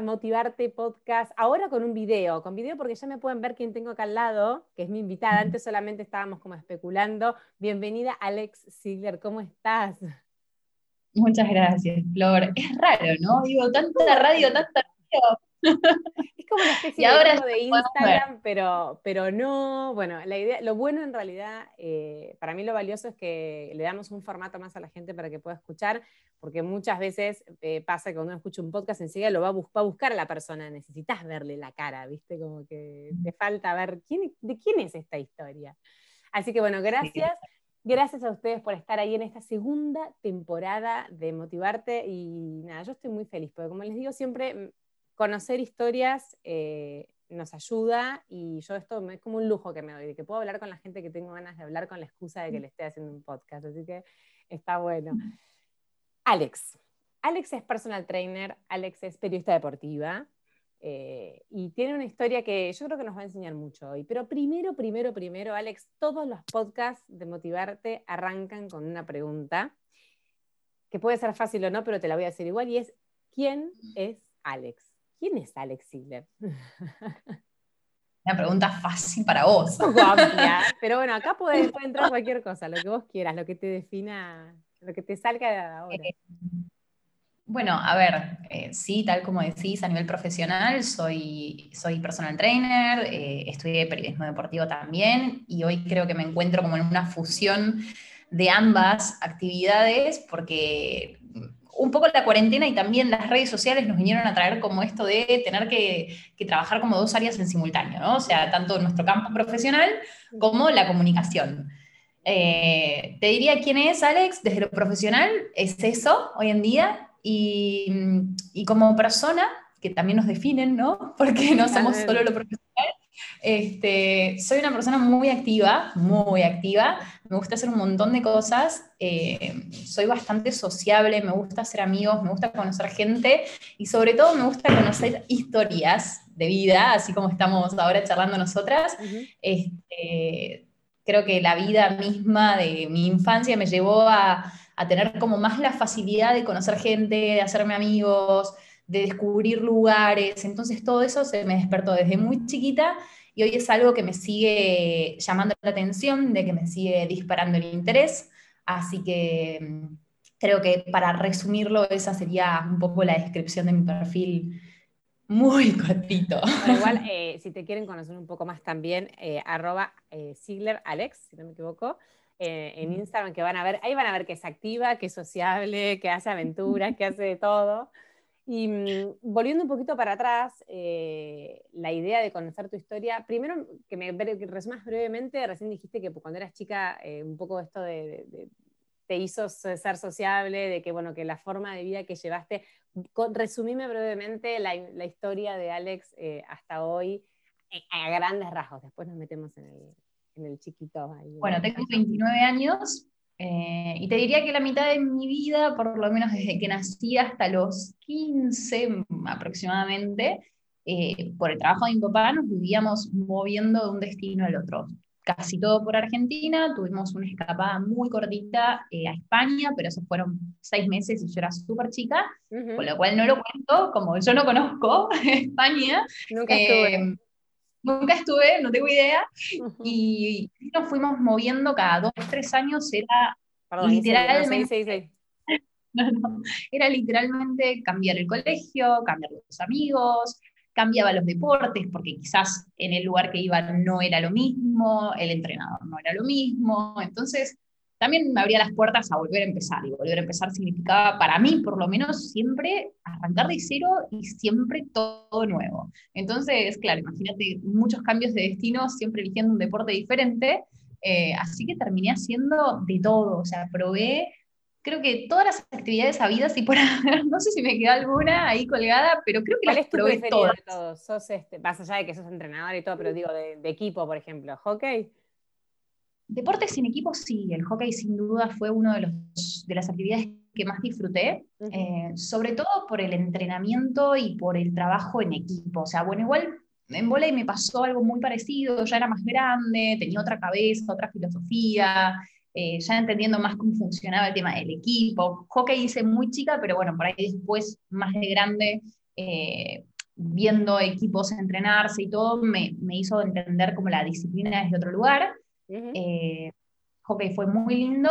Motivarte Podcast. Ahora con un video, con video porque ya me pueden ver quién tengo acá al lado, que es mi invitada. Antes solamente estábamos como especulando. Bienvenida Alex Ziegler, ¿cómo estás? Muchas gracias, Flor. Es raro, ¿no? Digo, tanta radio, tanta radio. Es como una especie de, de Instagram, pero, pero no. Bueno, la idea, lo bueno en realidad, eh, para mí lo valioso es que le damos un formato más a la gente para que pueda escuchar, porque muchas veces eh, pasa que cuando uno escucha un podcast enseguida lo va a, buscar a la persona, necesitas verle la cara, ¿viste? Como que te falta ver quién, de quién es esta historia. Así que bueno, gracias. Gracias a ustedes por estar ahí en esta segunda temporada de Motivarte y nada, yo estoy muy feliz, porque como les digo siempre, conocer historias eh, nos ayuda y yo esto es como un lujo que me doy, de que puedo hablar con la gente que tengo ganas de hablar con la excusa de que le esté haciendo un podcast, así que está bueno. Alex. Alex es personal trainer, Alex es periodista deportiva eh, y tiene una historia que yo creo que nos va a enseñar mucho hoy. Pero primero, primero, primero, Alex, todos los podcasts de Motivarte arrancan con una pregunta que puede ser fácil o no, pero te la voy a decir igual y es, ¿quién es Alex? ¿Quién es Alex Ziegler? Una pregunta fácil para vos. Un poco amplia, pero bueno, acá puede, entrar cualquier cosa, lo que vos quieras, lo que te defina, lo que te salga de ahora. Eh, bueno, a ver, eh, sí, tal como decís, a nivel profesional, soy, soy personal trainer, eh, estudié periodismo deportivo también y hoy creo que me encuentro como en una fusión de ambas actividades porque un poco la cuarentena y también las redes sociales nos vinieron a traer como esto de tener que, trabajar como dos áreas en simultáneo, ¿no? O sea, tanto nuestro campo profesional como la comunicación. Eh, te diría quién es Alex desde lo profesional, es eso hoy en día, y, y como persona, que también nos definen, ¿no? Porque no somos solo lo profesional, este, soy una persona muy activa, muy activa, me gusta hacer un montón de cosas, eh, soy bastante sociable, me gusta hacer amigos, me gusta conocer gente y sobre todo me gusta conocer historias de vida, así como estamos ahora charlando nosotras. Este, creo que la vida misma de mi infancia me llevó a, tener como más la facilidad de conocer gente, de hacerme amigos, de descubrir lugares. Entonces todo eso se me despertó desde muy chiquita y hoy es algo que me sigue llamando la atención, de que me sigue disparando el interés. Así que mm, creo que para resumirlo, esa sería un poco la descripción de mi perfil muy cortito. igual, eh, si te quieren conocer un poco más también, eh, arroba eh, Alex, si no me equivoco, eh, en Instagram, que van a ver, ahí van a ver que es activa, que es sociable, que hace aventuras, que hace de todo. Y mm, volviendo un poquito para atrás, eh, la idea de conocer tu historia, primero que me resumas brevemente, recién dijiste que cuando eras chica un poco esto de, te hizo ser sociable, de que bueno, que la forma de vida que llevaste, resumime brevemente la, historia de Alex eh, hasta hoy a grandes rasgos, después nos metemos en el, en el chiquito. Ahí, bueno, tengo 29 años, eh, y te diría que la mitad de mi vida, por lo menos desde que nací hasta los 15 aproximadamente, eh, por el trabajo de mi papá nos vivíamos moviendo de un destino al otro. Casi todo por Argentina, tuvimos una escapada muy cortita eh, a España, pero esos fueron seis meses y yo era súper chica, con lo cual no lo cuento, como yo no conozco España. Nunca estuve Nunca estuve, no tengo idea. Y nos fuimos moviendo cada dos, tres años. Era literalmente. era literalmente cambiar el colegio, cambiar los amigos, cambiaba los deportes, porque quizás en el lugar que iba no era lo mismo, el entrenador no era lo mismo. Entonces, también me abría las puertas a volver a empezar. Y volver a empezar significaba, para mí por lo menos, siempre arrancar de cero y siempre todo nuevo. Entonces, claro, imagínate muchos cambios de destino, siempre eligiendo un deporte diferente. Eh, así que terminé haciendo de todo. O sea, probé, creo que todas las actividades habidas y por no sé si me queda alguna ahí colgada, pero creo que las es probé todas. De todos? Sos este, más allá de que sos entrenador y todo, pero digo, de, de equipo, por ejemplo, hockey. Deportes sin equipo, sí, el hockey sin duda fue una de, los, de las actividades que más disfruté, eh, sobre todo por el entrenamiento y por el trabajo en equipo. O sea, bueno, igual en volei me pasó algo muy parecido, ya era más grande, tenía otra cabeza, otra filosofía, eh, ya entendiendo más cómo funcionaba el tema del equipo. Hockey hice muy chica, pero bueno, por ahí después, más de grande, eh, viendo equipos entrenarse y todo, me, hizo entender como la disciplina desde otro lugar. Uh hockey fue muy lindo.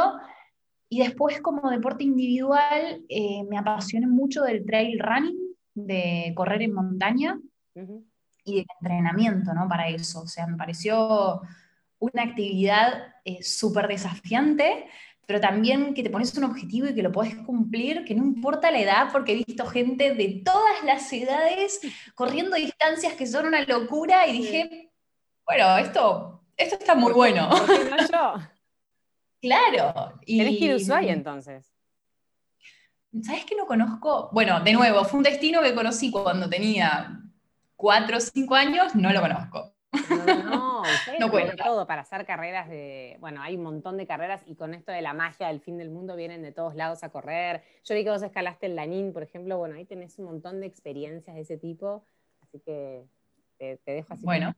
Y después como deporte individual, me apasioné mucho del trail running, de correr en montaña y de entrenamiento, ¿no? Para eso. O sea, me pareció una actividad eh, súper desafiante, pero también que te pones un objetivo y que lo puedes cumplir, que no importa la edad, porque he visto gente de todas las edades corriendo distancias que son una locura y dije, bueno, esto, esto está muy bueno. ¿Por qué no yo? claro. Y, Tenés que ir a Ushuaia entonces. ¿Sabes que no conozco? Bueno, de nuevo, fue un destino que conocí cuando tenía cuatro o cinco años, no lo conozco. No, no, no todo para hacer carreras de, bueno, hay un montón de carreras y con esto de la magia del fin del mundo vienen de todos lados a correr. Yo vi que vos escalaste el Lanín, por ejemplo, bueno, ahí tenés un montón de experiencias de ese tipo, así que te, dejo así. Bueno.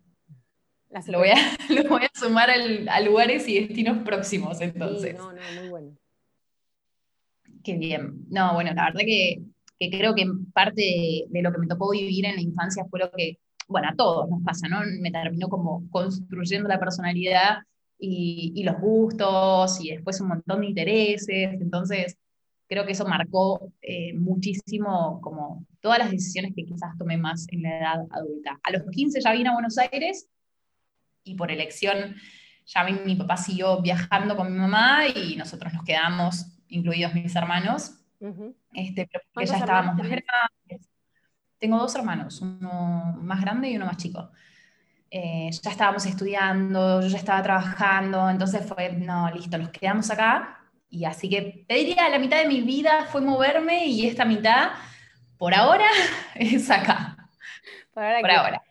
Lo voy, a, lo voy, a, sumar a lugares y destinos próximos entonces. no, no, muy bueno. Qué bien. No, bueno, la verdad que, creo que parte de, lo que me tocó vivir en la infancia fue lo que, bueno, a todos nos pasa, ¿no? Me terminó como construyendo la personalidad y, los gustos y después un montón de intereses. Entonces, creo que eso marcó eh, muchísimo como todas las decisiones que quizás tomé más en la edad adulta. A los 15 ya vine a Buenos Aires y por elección ya mi, mi papá siguió viajando con mi mamá y nosotros nos quedamos incluidos mis hermanos, este, pero ya estábamos más grandes. Tengo dos hermanos, uno más grande y uno más chico. Eh, ya estábamos estudiando, yo ya estaba trabajando, entonces fue, no, listo, nos quedamos acá. Y así que te diría, la mitad de mi vida fue moverme y esta mitad, por ahora, es acá. Por ahora.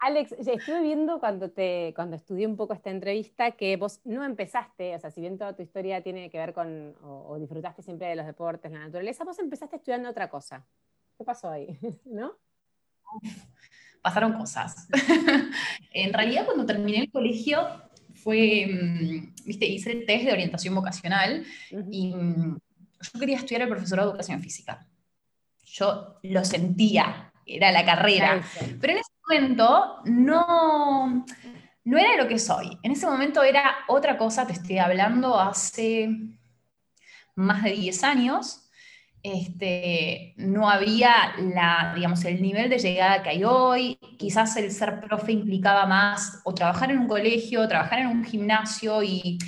Alex, estuve viendo cuando, te, cuando estudié un poco esta entrevista que vos no empezaste, o sea, si bien toda tu historia tiene que ver con, o, disfrutaste siempre de los deportes, la naturaleza, vos empezaste estudiando otra cosa. ¿Qué pasó ahí? ¿No? Pasaron cosas. en realidad, cuando terminé el colegio, fue, mm, viste, hice el test de orientación vocacional y mm, yo quería estudiar el profesorado de educación física. Yo lo sentía, era la carrera. Pero en ese momento no, no era lo que soy. En ese momento era otra cosa, te estoy hablando hace más de 10 años. Este, no había la, digamos, el nivel de llegada que hay hoy. Quizás el ser profe implicaba más o trabajar en un colegio, trabajar en un gimnasio y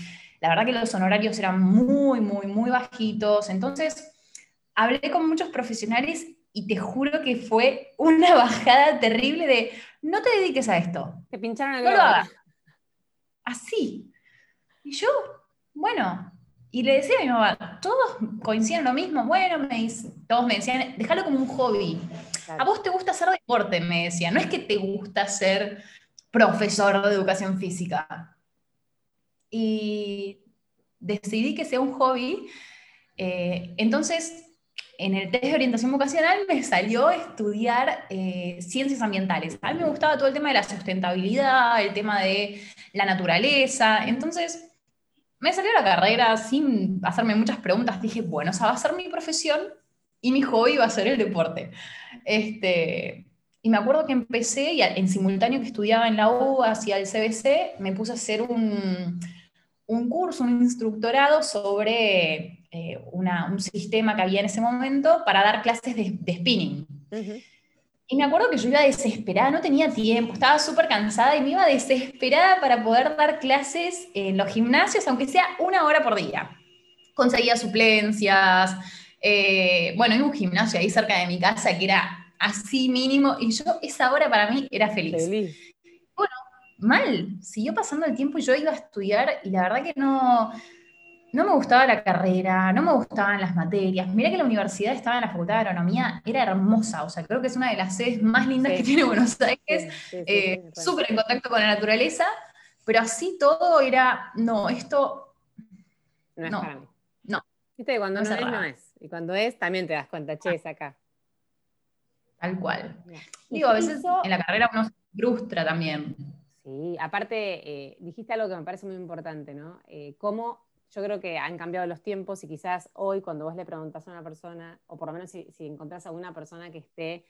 la verdad que los honorarios eran muy, muy, muy bajitos. Entonces, hablé con muchos profesionales y te juro que fue una bajada terrible de no te dediques a esto. Te pincharon el No lo hagas. Así. Y yo, bueno, y le decía a mi mamá, todos coinciden lo mismo, bueno, me todos me decían, déjalo como un hobby. A vos te gusta hacer deporte, me decía, no es que te gusta ser profesor de educación física. Y decidí que sea un hobby. Eh, entonces, en el test de orientación vocacional me salió estudiar eh, ciencias ambientales. A mí me gustaba todo el tema de la sustentabilidad, el tema de la naturaleza. Entonces, me salió la carrera sin hacerme muchas preguntas. Dije, bueno, esa va a ser mi profesión y mi hobby va a ser el deporte. Este, y me acuerdo que empecé, y en simultáneo que estudiaba en la U hacia el CBC, me puse a hacer un, un curso, un instructorado sobre eh, un sistema que había en ese momento para dar clases de, spinning. Y me acuerdo que yo iba desesperada, no tenía tiempo, estaba súper cansada y me iba desesperada para poder dar clases en los gimnasios, aunque sea una hora por día. Conseguía suplencias, eh, bueno, hay un gimnasio ahí cerca de mi casa que era así mínimo y yo esa hora para mí era feliz. feliz. Bueno, mal, siguió pasando el tiempo y yo iba a estudiar y la verdad que no, no me gustaba la carrera, no me gustaban las materias. Mira que la universidad estaba en la Facultad de Agronomía, era hermosa, o sea, creo que es una de las sedes más lindas que tiene Buenos Aires, eh, súper en contacto con la naturaleza, pero así todo era, no, esto... No es para mí. No. Viste, cuando no, es, no es. Y cuando es, también te das cuenta, che, es acá. Tal cual. Digo, a veces en la carrera uno se frustra también. Sí, aparte, eh, dijiste algo que me parece muy importante, ¿no? Eh, cómo yo creo que han cambiado los tiempos y quizás hoy cuando vos le preguntás a una persona, o por lo menos si, si encontrás a una persona que esté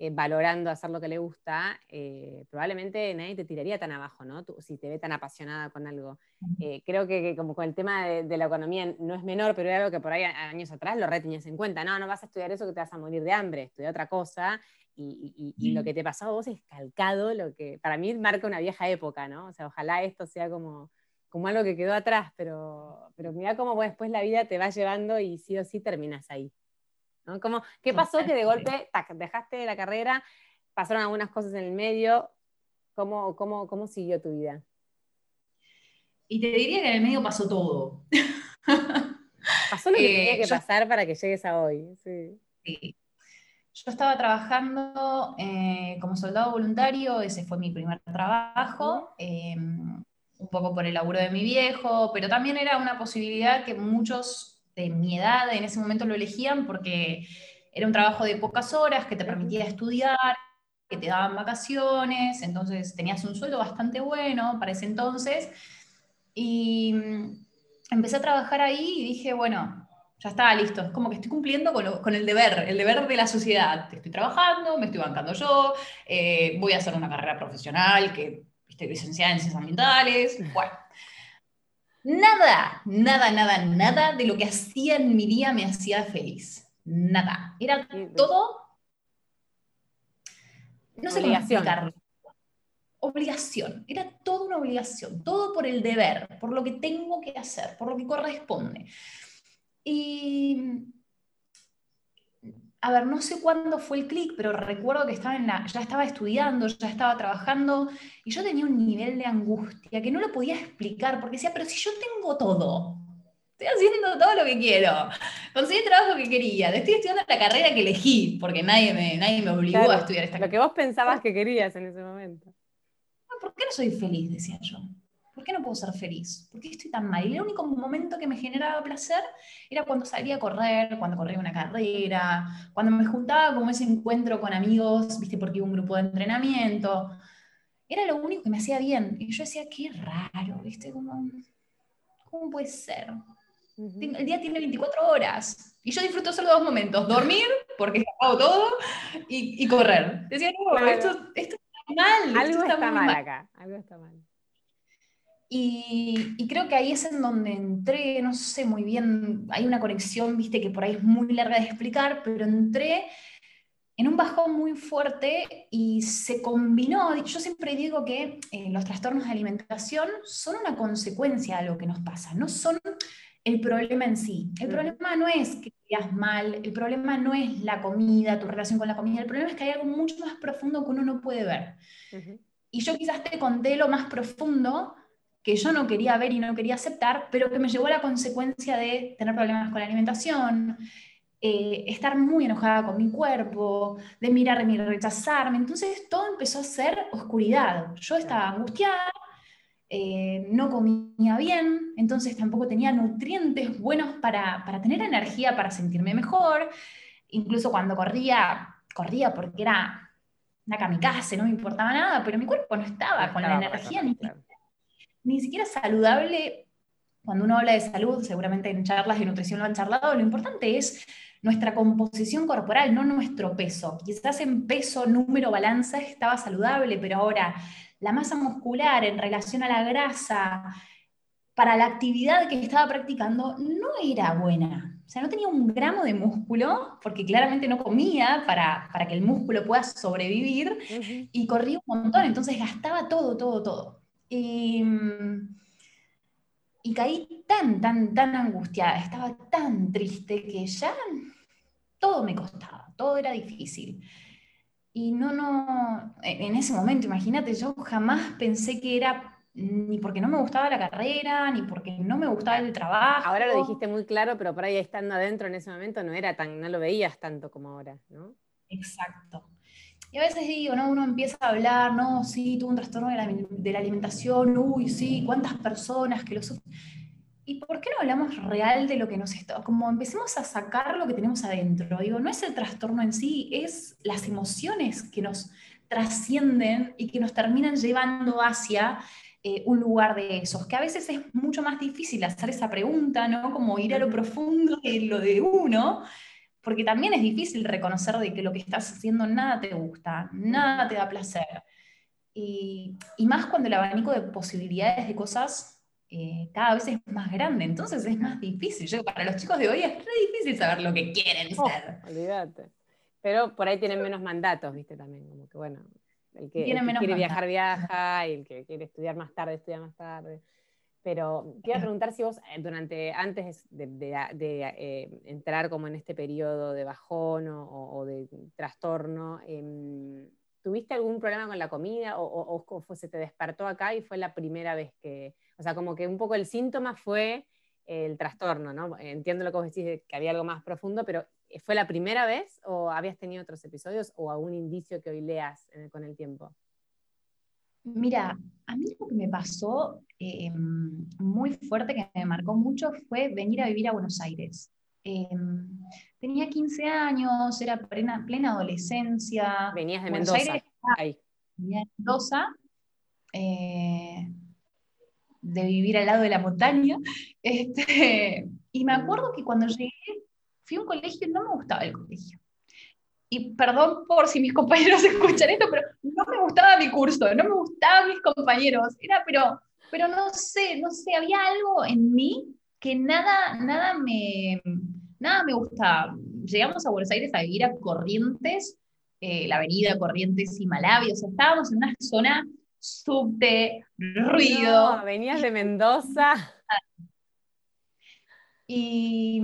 eh, valorando hacer lo que le gusta, eh, probablemente nadie te tiraría tan abajo, ¿no? si te ve tan apasionada con algo. Eh, creo que, como con el tema de, la economía no es menor, pero era algo que por ahí años atrás lo retenías en cuenta. No, no vas a estudiar eso que te vas a morir de hambre, estudia otra cosa. Y, lo que te pasó a vos es calcado, lo que para mí marca una vieja época, ¿no? O sea, ojalá esto sea como, como algo que quedó atrás, pero, pero mira cómo después la vida te va llevando y sí o sí terminas ahí. ¿Qué pasó que de golpe dejaste la carrera, pasaron algunas cosas en el medio? ¿Cómo, cómo, cómo siguió tu vida? Y te diría que en el medio pasó todo. Pasó lo que tenía eh, que pasar para que llegues a hoy. Sí. Yo estaba trabajando eh, como soldado voluntario, ese fue mi primer trabajo, un poco por el laburo de mi viejo, pero también era una posibilidad que muchos de mi edad en ese momento lo elegían porque era un trabajo de pocas horas que te permitía estudiar, que te daban vacaciones, entonces tenías un sueldo bastante bueno para ese entonces. Y mm, empecé a trabajar ahí y dije, bueno, ya estaba listo, es como que estoy cumpliendo con, el deber, el deber de la sociedad. Estoy trabajando, me estoy bancando yo, eh, voy a hacer una carrera profesional, que estoy licenciada en ciencias ambientales, bueno. Nada, nada, nada, nada de lo que hacía en mi día me hacía feliz. Nada. Era todo. No sé cómo explicarlo. Obligación. Era toda una obligación. Todo por el deber, por lo que tengo que hacer, por lo que corresponde. Y a ver, no sé cuándo fue el clic, pero recuerdo que estaba en la, ya estaba estudiando, ya estaba trabajando, y yo tenía un nivel de angustia que no lo podía explicar, porque decía, pero si yo tengo todo, estoy haciendo todo lo que quiero, conseguí el trabajo que quería, estoy estudiando la carrera que elegí, porque nadie me, nadie me obligó a estudiar esta carrera. Lo que vos pensabas que querías en ese momento. ¿Por qué no soy feliz? Decía yo. ¿Por qué no puedo ser feliz? ¿Por qué estoy tan mal? Y el único momento que me generaba placer era cuando salía a correr, cuando corría una carrera, cuando me juntaba como ese encuentro con amigos, viste, porque iba un grupo de entrenamiento. Era lo único que me hacía bien. Y yo decía, qué raro, viste, ¿Cómo, cómo puede ser? El día tiene 24 horas. Y yo disfruto solo dos momentos, dormir, porque hago todo, y, correr. Decía, no, esto, esto, está mal. Algo está, mal acá, algo está mal. Y, creo que ahí es en donde entré, no sé muy bien, hay una conexión, viste, que por ahí es muy larga de explicar, pero entré en un bajón muy fuerte y se combinó, yo siempre digo que eh, los trastornos de alimentación son una consecuencia de lo que nos pasa, no son el problema en sí. El problema no es que quedas mal, el problema no es la comida, tu relación con la comida, el problema es que hay algo mucho más profundo que uno no puede ver. Y yo quizás te conté lo más profundo, que yo no quería ver y no quería aceptar, pero que me llevó a la consecuencia de tener problemas con la alimentación, eh, estar muy enojada con mi cuerpo, de mirarme y rechazarme. Entonces todo empezó a ser oscuridad. Yo estaba angustiada, eh, no comía bien, entonces tampoco tenía nutrientes buenos para, para tener energía, para sentirme mejor. Incluso cuando corría, corría porque era una kamikaze, no me importaba nada, pero mi cuerpo no estaba con la energía ni ni siquiera saludable, cuando uno habla de salud, seguramente en charlas de nutrición lo han charlado, lo importante es nuestra composición corporal, no nuestro peso. Quizás en peso, número, balanza estaba saludable, pero ahora la masa muscular en relación a la grasa, para la actividad que estaba practicando, no era buena. O sea, no tenía un gramo de músculo, porque claramente no comía para, para que el músculo pueda sobrevivir, y corría un montón, entonces gastaba todo, todo, todo. Y, caí tan, tan, tan angustiada, estaba tan triste que ya todo me costaba, todo era difícil. Y no, no, en ese momento, imagínate, yo jamás pensé que era ni porque no me gustaba la carrera, ni porque no me gustaba el trabajo. Ahora lo dijiste muy claro, pero por ahí estando adentro en ese momento no era tan, no lo veías tanto como ahora, ¿no? Exacto. Y a veces digo, ¿no? Uno empieza a hablar, no, sí, tuvo un trastorno de la, alimentación, uy, sí, cuántas personas que lo sufren. ¿Y por qué no hablamos real de lo que nos está? Como empecemos a sacar lo que tenemos adentro. Digo, no es el trastorno en sí, es las emociones que nos trascienden y que nos terminan llevando hacia eh, un lugar de esos, que a veces es mucho más difícil hacer esa pregunta, ¿no? Como ir a lo profundo de lo de uno, porque también es difícil reconocer de que lo que estás haciendo nada te gusta, nada te da placer. Y, más cuando el abanico de posibilidades de cosas eh, cada vez es más grande, entonces es más difícil. Yo, para los chicos de hoy es re difícil saber lo que quieren oh, ser. Olvídate. Pero por ahí tienen menos mandatos, viste, también, como que bueno, el que, quiere viajar, viaja, y el que quiere estudiar más tarde, estudia más tarde. Pero quiero preguntar si vos, eh, durante, antes de, eh, entrar como en este periodo de bajón o, de trastorno, em, ¿tuviste algún problema con la comida o, o, se te despertó acá y fue la primera vez que, o sea, como que un poco el síntoma fue el trastorno, ¿no? Entiendo lo que vos decís, que había algo más profundo, pero ¿Fue la primera vez o habías tenido otros episodios o algún indicio que hoy leas eh, con el tiempo? Mira, a mí lo que me pasó eh, muy fuerte, que me marcó mucho, fue venir a vivir a Buenos Aires. Eh, tenía 15 años, era plena, plena adolescencia. Venías de Mendoza. Ahí. Venía de Mendoza, de vivir al lado de la montaña. Este, y me acuerdo que cuando llegué fui a un colegio y no me gustaba el colegio. Y perdón por si mis compañeros escuchan esto, pero no me gustaba mi curso, no me gustaban mis compañeros. Era, pero, pero no sé, no sé, había algo en mí que nada, nada me, nada me gustaba. Llegamos a Buenos Aires a vivir a Corrientes, eh, la avenida Corrientes y Malawi, o sea, estábamos en una zona subte, ruido. No, venías de Mendoza. Y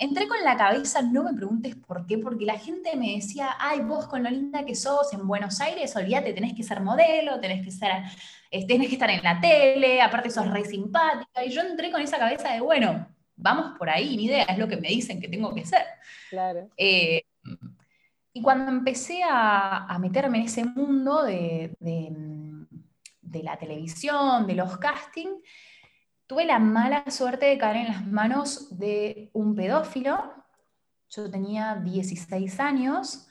entré con la cabeza, no me preguntes por qué, porque la gente me decía, ay, vos con lo linda que sos en Buenos Aires, olvídate, tenés que ser modelo, tenés que, ser, eh, tenés que estar en la tele, aparte sos re simpática. Y yo entré con esa cabeza de, bueno, vamos por ahí, ni idea, es lo que me dicen que tengo que ser. Claro. Eh, y cuando empecé a, meterme en ese mundo de, de la televisión, de los castings, tuve la mala suerte de caer en las manos de un pedófilo. Yo tenía 16 años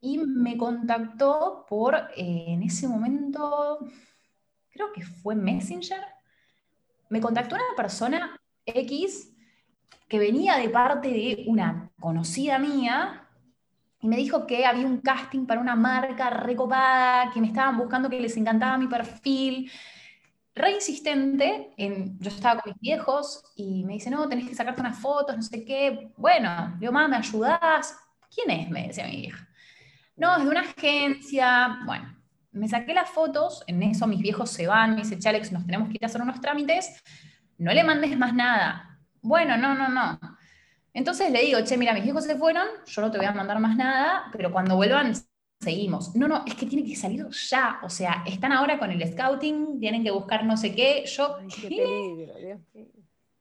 y me contactó por, eh, en ese momento, creo que fue Messenger, me contactó una persona X que venía de parte de una conocida mía y me dijo que había un casting para una marca recopada, que me estaban buscando, que les encantaba mi perfil, re insistente, en, yo estaba con mis viejos y me dice, no, tenés que sacarte unas fotos, no sé qué. Bueno, digo, mamá, ¿me ayudás? ¿Quién es? Me decía mi hija. No, es de una agencia. Bueno, me saqué las fotos, en eso mis viejos se van, me dice, Chalex, nos tenemos que ir a hacer unos trámites, no le mandes más nada. Bueno, no, no, no. Entonces le digo, che, mira, mis viejos se fueron, yo no te voy a mandar más nada, pero cuando vuelvan seguimos. No, no, es que tiene que salir ya. O sea, están ahora con el scouting, tienen que buscar no sé qué. Yo,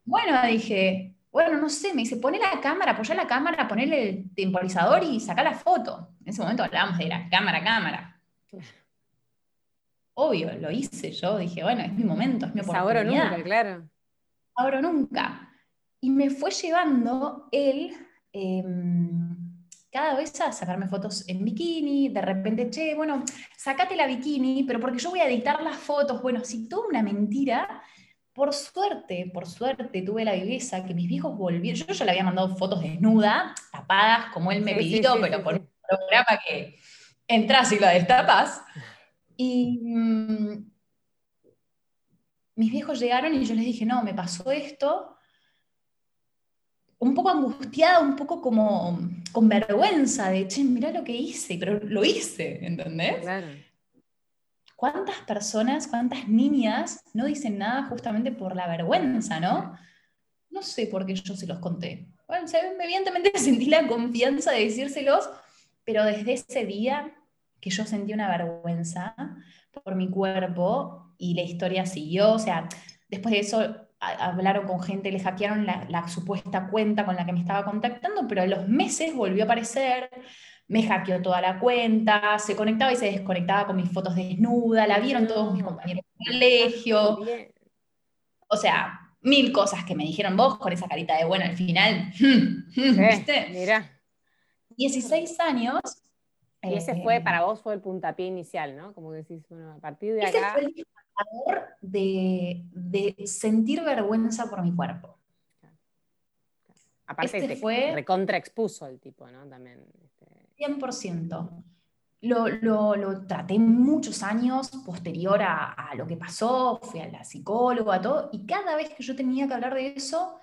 Bueno, dije, bueno, no sé, me dice, pone la cámara, apoya la cámara, ponele el temporizador y saca la foto. En ese momento hablábamos de la cámara, cámara. Obvio, lo hice yo, dije, bueno, es mi momento, es mi oportunidad. Ahora nunca, claro. Ahora nunca. Y me fue llevando él, em, cada vez a sacarme fotos en bikini, de repente, che, bueno, sacate la bikini, pero porque yo voy a editar las fotos, bueno, si toda una mentira, por suerte, por suerte tuve la viveza que mis viejos volvieron, yo ya le había mandado fotos desnuda, tapadas, como él me pidió, pero por un programa que entras y lo destapas, y mm, mis viejos llegaron y yo les dije, no, me pasó esto, un poco angustiada, un poco como con vergüenza de, che, mirá lo que hice, pero lo hice, ¿entendés? Claro. ¿Cuántas personas, cuántas niñas no dicen nada justamente por la vergüenza, no? No sé por qué yo se los conté. Bueno, evidentemente sentí la confianza de decírselos, pero desde ese día que yo sentí una vergüenza por mi cuerpo y la historia siguió, o sea, después de eso hablaron con gente, le hackearon la, supuesta cuenta con la que me estaba contactando, pero a los meses volvió a aparecer, me hackeó toda la cuenta, se conectaba y se desconectaba con mis fotos desnuda, la vieron todos mis compañeros de colegio. O sea, mil cosas que me dijeron vos con esa carita de bueno al final. ¿Viste? Mira. 16 años Y ese fue, para vos, fue el puntapié inicial, ¿no? Como decís, bueno, a partir de ese acá... Fue el de, de sentir vergüenza por mi cuerpo. Aparte, este fue recontra expuso el tipo, ¿no? También. 100%. Este, lo, lo, traté muchos años posterior a, lo que pasó, fui a la psicóloga, todo, y cada vez que yo tenía que hablar de eso,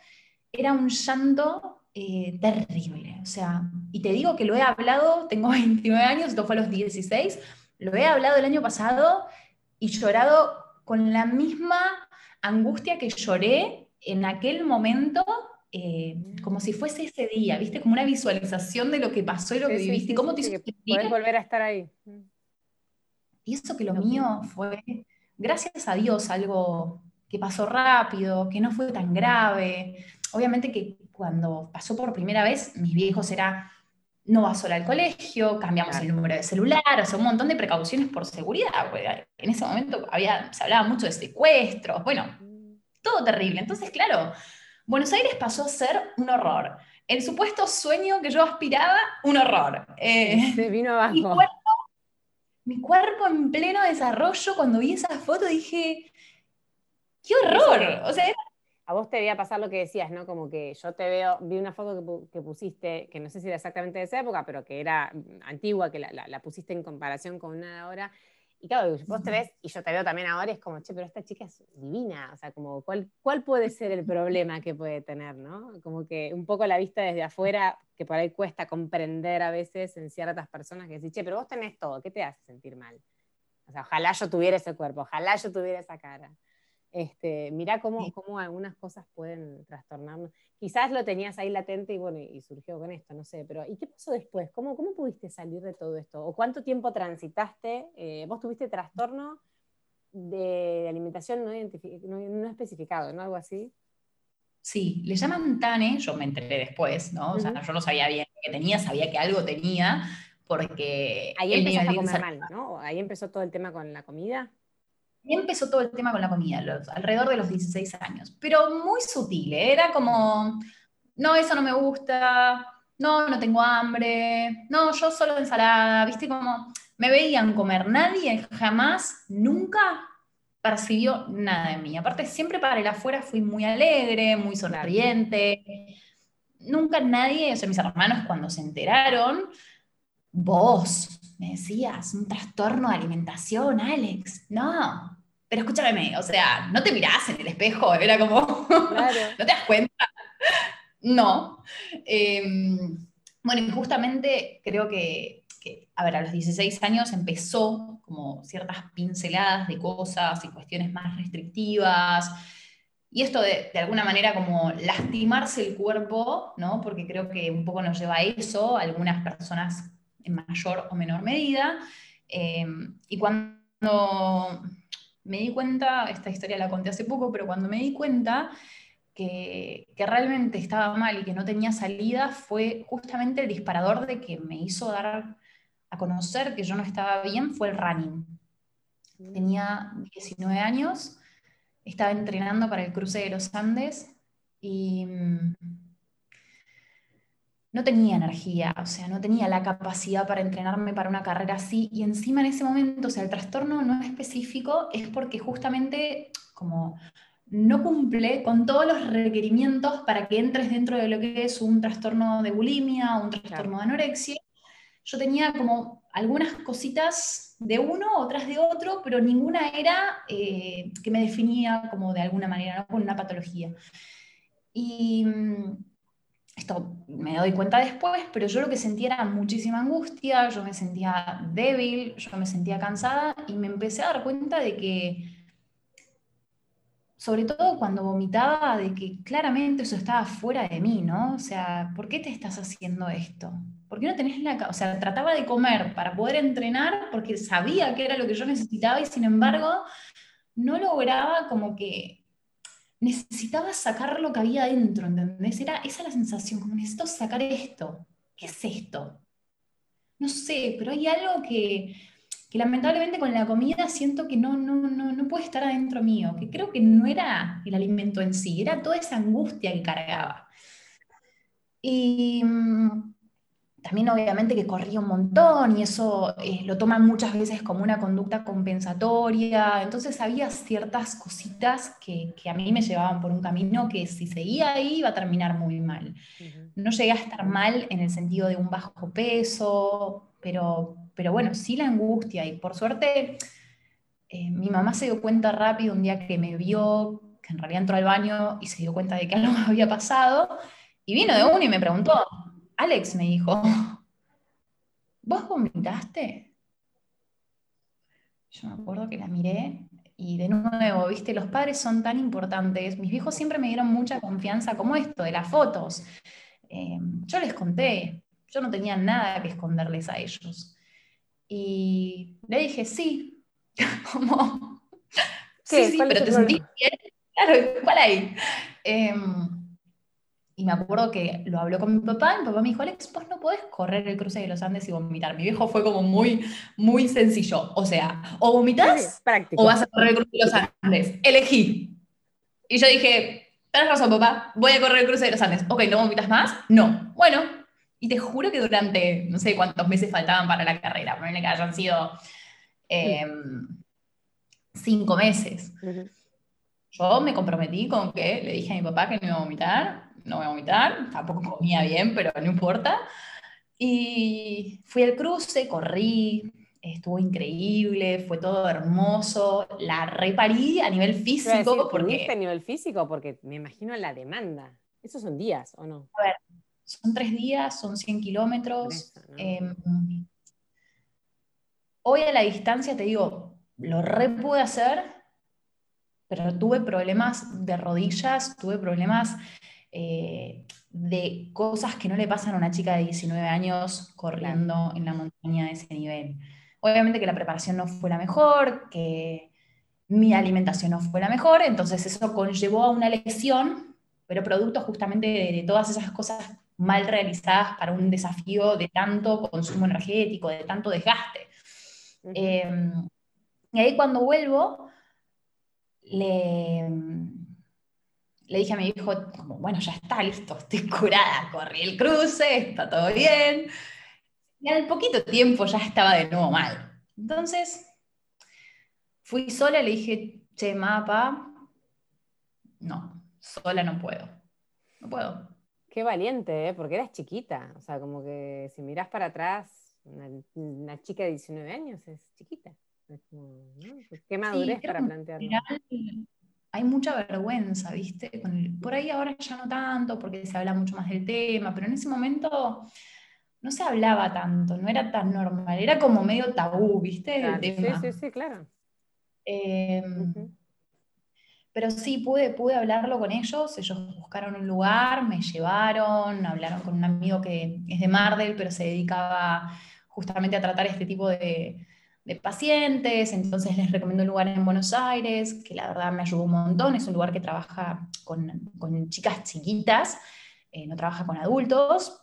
era un llanto eh, terrible. O sea, y te digo que lo he hablado, tengo 29 años, esto fue a los 16, lo he hablado el año pasado y llorado con la misma angustia que lloré en aquel momento eh, como si fuese ese día, ¿viste? Como una visualización de lo que pasó y lo que viviste. ¿Cómo te Puedes volver a estar ahí. Y eso que lo mío fue, gracias a Dios, algo que pasó rápido, que no fue tan grave. Obviamente que cuando pasó por primera vez, mis viejos era, no vas sola al colegio, cambiamos el número de celular, o sea, un montón de precauciones por seguridad. En ese momento había, se hablaba mucho de secuestros, bueno, todo terrible. Entonces, claro, Buenos Aires pasó a ser un horror. El supuesto sueño que yo aspiraba, un horror. Eh, Se vino abajo. Mi cuerpo, en pleno desarrollo, cuando vi esa foto dije, ¡qué horror! O sea, a vos te debía pasar lo que decías, ¿no? Como que yo te veo, vi una foto que, pusiste, que no sé si era exactamente de esa época, pero que era antigua, que la, la pusiste en comparación con una de ahora, y claro, vos te ves, y yo te veo también ahora, es como, che, pero esta chica es divina, o sea, como, ¿cuál, cuál puede ser el problema que puede tener, no? Como que un poco la vista desde afuera, que por ahí cuesta comprender a veces en ciertas personas que dicen, che, pero vos tenés todo, ¿qué te hace sentir mal? O sea, ojalá yo tuviera ese cuerpo, ojalá yo tuviera esa cara. Este, mira cómo, cómo, algunas cosas pueden trastornarnos. Quizás lo tenías ahí latente y bueno, y surgió con esto, no sé, pero ¿y qué pasó después? ¿Cómo, cómo pudiste salir de todo esto? ¿O cuánto tiempo transitaste? Eh, ¿Vos tuviste trastorno de alimentación no, no, especificado, ¿no? Algo así. Sí, le llaman TANE, yo me enteré después, ¿no? O sea, yo no sabía bien qué tenía, sabía que algo tenía, porque... Ahí empezó a comer mal, ¿no? Ahí empezó todo el tema con la comida. Empezó todo el tema con la comida, alrededor de los 16 años, pero muy sutil, ¿eh? era como, no, eso no me gusta, no, no tengo hambre, no, yo solo ensalada, viste como me veían comer, nadie jamás, nunca percibió nada de mí. Aparte, siempre para el afuera fui muy alegre, muy sonriente. Nunca nadie, o sea, mis hermanos cuando se enteraron, vos, me decías, un trastorno de alimentación, Alex. No, pero escúchame, o sea, no te mirás en el espejo, era como, ¿no te das cuenta? No. Em, bueno, y justamente creo que, a ver, a los 16 años empezó como ciertas pinceladas de cosas y cuestiones más restrictivas. Y esto de, de, alguna manera como lastimarse el cuerpo, ¿no? Porque creo que un poco nos lleva a eso, algunas personas en mayor o menor medida. Eh, y cuando me di cuenta, esta historia la conté hace poco, pero cuando me di cuenta que, que, realmente estaba mal y que no tenía salida, fue justamente el disparador de que me hizo dar a conocer que yo no estaba bien, fue el running. Tenía 19 años, estaba entrenando para el cruce de los Andes y mm, no tenía energía, o sea, no tenía la capacidad para entrenarme para una carrera así. Y encima en ese momento, o sea, el trastorno no es específico, es porque justamente como no cumple con todos los requerimientos para que entres dentro de lo que es un trastorno de bulimia o un trastorno de anorexia. Yo tenía como algunas cositas de uno, otras de otro, pero ninguna era eh, que me definía como de alguna manera, ¿no? con una patología. Y mm, esto me doy cuenta después, pero yo lo que sentía era muchísima angustia, yo me sentía débil, yo me sentía cansada y me empecé a dar cuenta de que, sobre todo cuando vomitaba, de que claramente eso estaba fuera de mí, ¿no? O sea, ¿por qué te estás haciendo esto? ¿Por qué no tenés la... O sea, trataba de comer para poder entrenar porque sabía que era lo que yo necesitaba y sin embargo no lograba como que necesitaba sacar lo que había dentro, ¿entendés? Era esa la sensación, como necesito sacar esto. ¿Qué es esto? No sé, pero hay algo que, lamentablemente con la comida siento que no, no, no, no puede estar adentro mío, que creo que no era el alimento en sí, era toda esa angustia que cargaba. Y mm, también obviamente que corría un montón y eso eh, lo toman muchas veces como una conducta compensatoria. Entonces había ciertas cositas que, a mí me llevaban por un camino que si seguía ahí iba a terminar muy mal. No llegué a estar mal en el sentido de un bajo peso, pero, pero bueno, sí la angustia y por suerte eh, mi mamá se dio cuenta rápido un día que me vio, que en realidad entró al baño y se dio cuenta de que algo había pasado y vino de uno y me preguntó, Alex me dijo, ¿vos vomitaste? Yo me acuerdo que la miré y de nuevo, viste, los padres son tan importantes. Mis viejos siempre me dieron mucha confianza como esto, de las fotos. Eh, yo les conté, yo no tenía nada que esconderles a ellos. Y le dije, sí, como, sí, sí, pero te sentí bien. Claro, ¿cuál hay? Em, y me acuerdo que lo habló con mi papá, y mi papá me dijo, Alex, vos no podés correr el cruce de los Andes y vomitar. Mi viejo fue como muy, muy sencillo. O sea, o vomitas o vas a correr el cruce de los Andes. Elegí. Y yo dije, tenés razón, papá, voy a correr el cruce de los Andes. Ok, ¿no vomitas más? No. Bueno, y te juro que durante, no sé cuántos meses faltaban para la carrera, por que hayan sido em, cinco meses. Yo me comprometí con que le dije a mi papá que no iba a vomitar no voy a vomitar, tampoco comía bien, pero no importa. Y fui al cruce, corrí, estuvo increíble, fue todo hermoso, la reparí a nivel físico. porque... a nivel físico? Porque me imagino la demanda. ¿Esos son días o no? A ver, son tres días, son 100 kilómetros. Em, hoy a la distancia te digo, lo re pude hacer, pero tuve problemas de rodillas, tuve problemas eh, de cosas que no le pasan a una chica de 19 años corriendo en la montaña de ese nivel. Obviamente que la preparación no fue la mejor, que mi alimentación no fue la mejor, entonces eso conllevó a una lesión, pero producto justamente de, todas esas cosas mal realizadas para un desafío de tanto consumo energético, de tanto desgaste. Em, y ahí cuando vuelvo, le, le dije a mi hijo, como, bueno, ya está, listo, estoy curada, corrí el cruce, está todo bien. Y al poquito tiempo ya estaba de nuevo mal. Entonces, fui sola y le dije, che, mapa, no, sola no puedo, no puedo. Qué valiente, ¿eh? porque eras chiquita, o sea, como que si miras para atrás, una, chica de 19 años es chiquita. Qué madurez para plantearlo hay mucha vergüenza, ¿viste? por ahí ahora ya no tanto, porque se habla mucho más del tema, pero en ese momento no se hablaba tanto, no era tan normal, era como medio tabú, ¿viste? Sí, sí, sí, claro. Em, pero sí, pude, pude hablarlo con ellos, ellos buscaron un lugar, me llevaron, hablaron con un amigo que es de Mardel, pero se dedicaba justamente a tratar este tipo de, de pacientes, entonces les recomiendo un lugar en Buenos Aires, que la verdad me ayudó un montón, es un lugar que trabaja con, con chicas chiquitas, eh, no trabaja con adultos,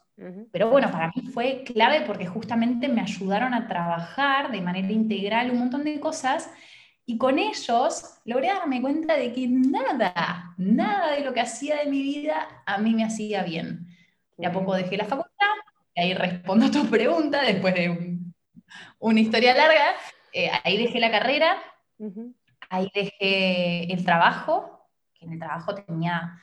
pero bueno, para mí fue clave porque justamente me ayudaron a trabajar de manera integral un montón de cosas y con ellos logré darme cuenta de que nada, nada de lo que hacía de mi vida a mí me hacía bien. Y a poco dejé la facultad, y ahí respondo a tu pregunta después de un una historia larga. Eh, ahí dejé la carrera, ahí dejé el trabajo, que en el trabajo tenía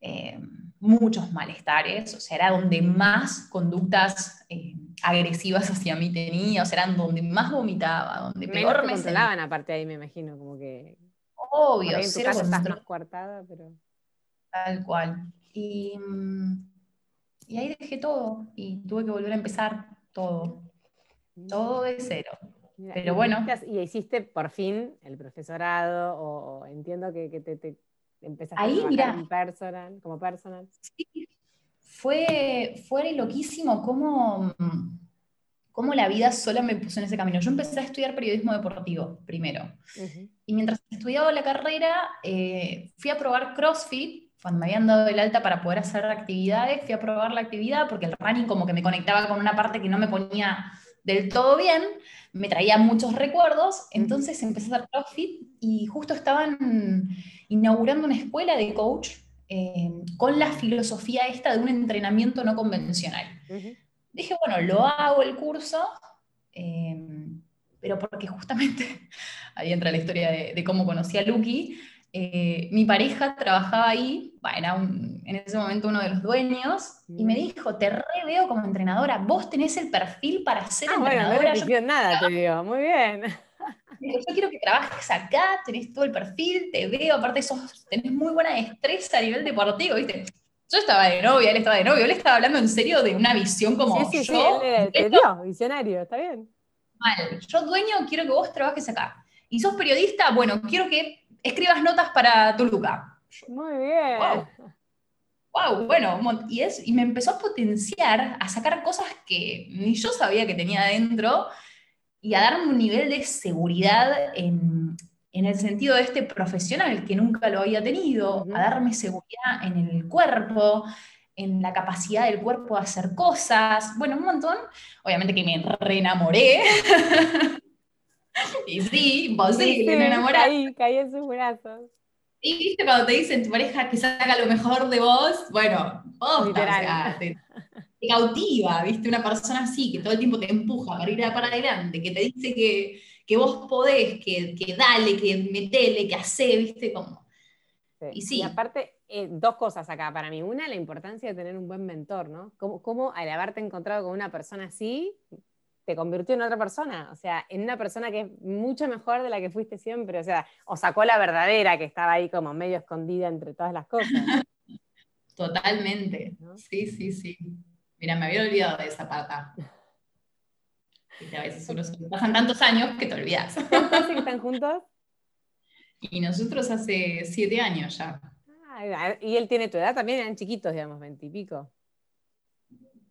eh, muchos malestares, o sea, era donde más conductas eh, agresivas hacia mí tenía, o sea, eran donde más vomitaba, donde peor me controlaban aparte ahí, me imagino, como que... Obvio, en tu estás más coartada, pero... Tal cual. Y, mm, y ahí dejé todo y tuve que volver a empezar todo todo de cero. Pero bueno. Y hiciste por fin el profesorado, o, entiendo que, te, empezaste Ahí, a mira, personal, como personal. Sí, fue, fue loquísimo cómo, cómo la vida sola me puso en ese camino. Yo empecé a estudiar periodismo deportivo primero. Y mientras estudiaba la carrera, eh, fui a probar CrossFit cuando me habían dado el alta para poder hacer actividades, fui a probar la actividad porque el running como que me conectaba con una parte que no me ponía del todo bien, me traía muchos recuerdos, entonces empecé a hacer CrossFit y justo estaban inaugurando una escuela de coach eh, con la filosofía esta de un entrenamiento no convencional. dije, bueno, lo hago el curso, em, pero porque justamente, ahí entra la historia de, cómo conocí a Lucky, eh, mi pareja trabajaba ahí, era en ese momento uno de los dueños, y me mm. dijo, te re veo como entrenadora, vos tenés el perfil para ser ah, entrenadora. Bueno, no nada, te digo, muy bien. yo quiero que trabajes acá, tenés todo el perfil, te veo, aparte sos, tenés muy buena destreza a nivel deportivo, ¿viste? Yo estaba de novia, él estaba de novio, él estaba hablando en serio de una visión como sí, sí, yo. Sí, te dio, visionario, está bien. Mal, yo dueño quiero que vos trabajes acá. Y sos periodista, bueno, quiero que escribas notas para tu Luca. Muy bien. Wow. wow. bueno, y, es, y me empezó a potenciar, a sacar cosas que ni yo sabía que tenía adentro y a darme un nivel de seguridad en, el sentido de este profesional que nunca lo había tenido, a darme seguridad en el cuerpo, en la capacidad del cuerpo de hacer cosas, bueno, un montón. Obviamente que me reenamoré. y sí, vos sí, me enamoré. Caí, caí en sus brazos. Y viste cuando te dicen tu pareja que saca lo mejor de vos, bueno, vos, cautiva, ¿viste? Una persona así, que todo el tiempo te empuja para ir para adelante, que te dice que, vos podés, que, que, dale, que metele, que hace, ¿viste? Como... Y sí. Y aparte, eh, dos cosas acá para mí. Una, la importancia de tener un buen mentor, ¿no? Cómo, cómo al haberte encontrado con una persona así, te convirtió en otra persona, o sea, en una persona que es mucho mejor de la que fuiste siempre, o sea, o sacó la verdadera que estaba ahí como medio escondida entre todas las cosas. Totalmente, sí, sí, sí. Mira, me había olvidado de esa pata. a veces uno pasan tantos años que te olvidas. ¿Cuánto hace que están juntos? Y nosotros hace siete años ya. Ah, y él tiene tu edad también, eran chiquitos, digamos, veintipico.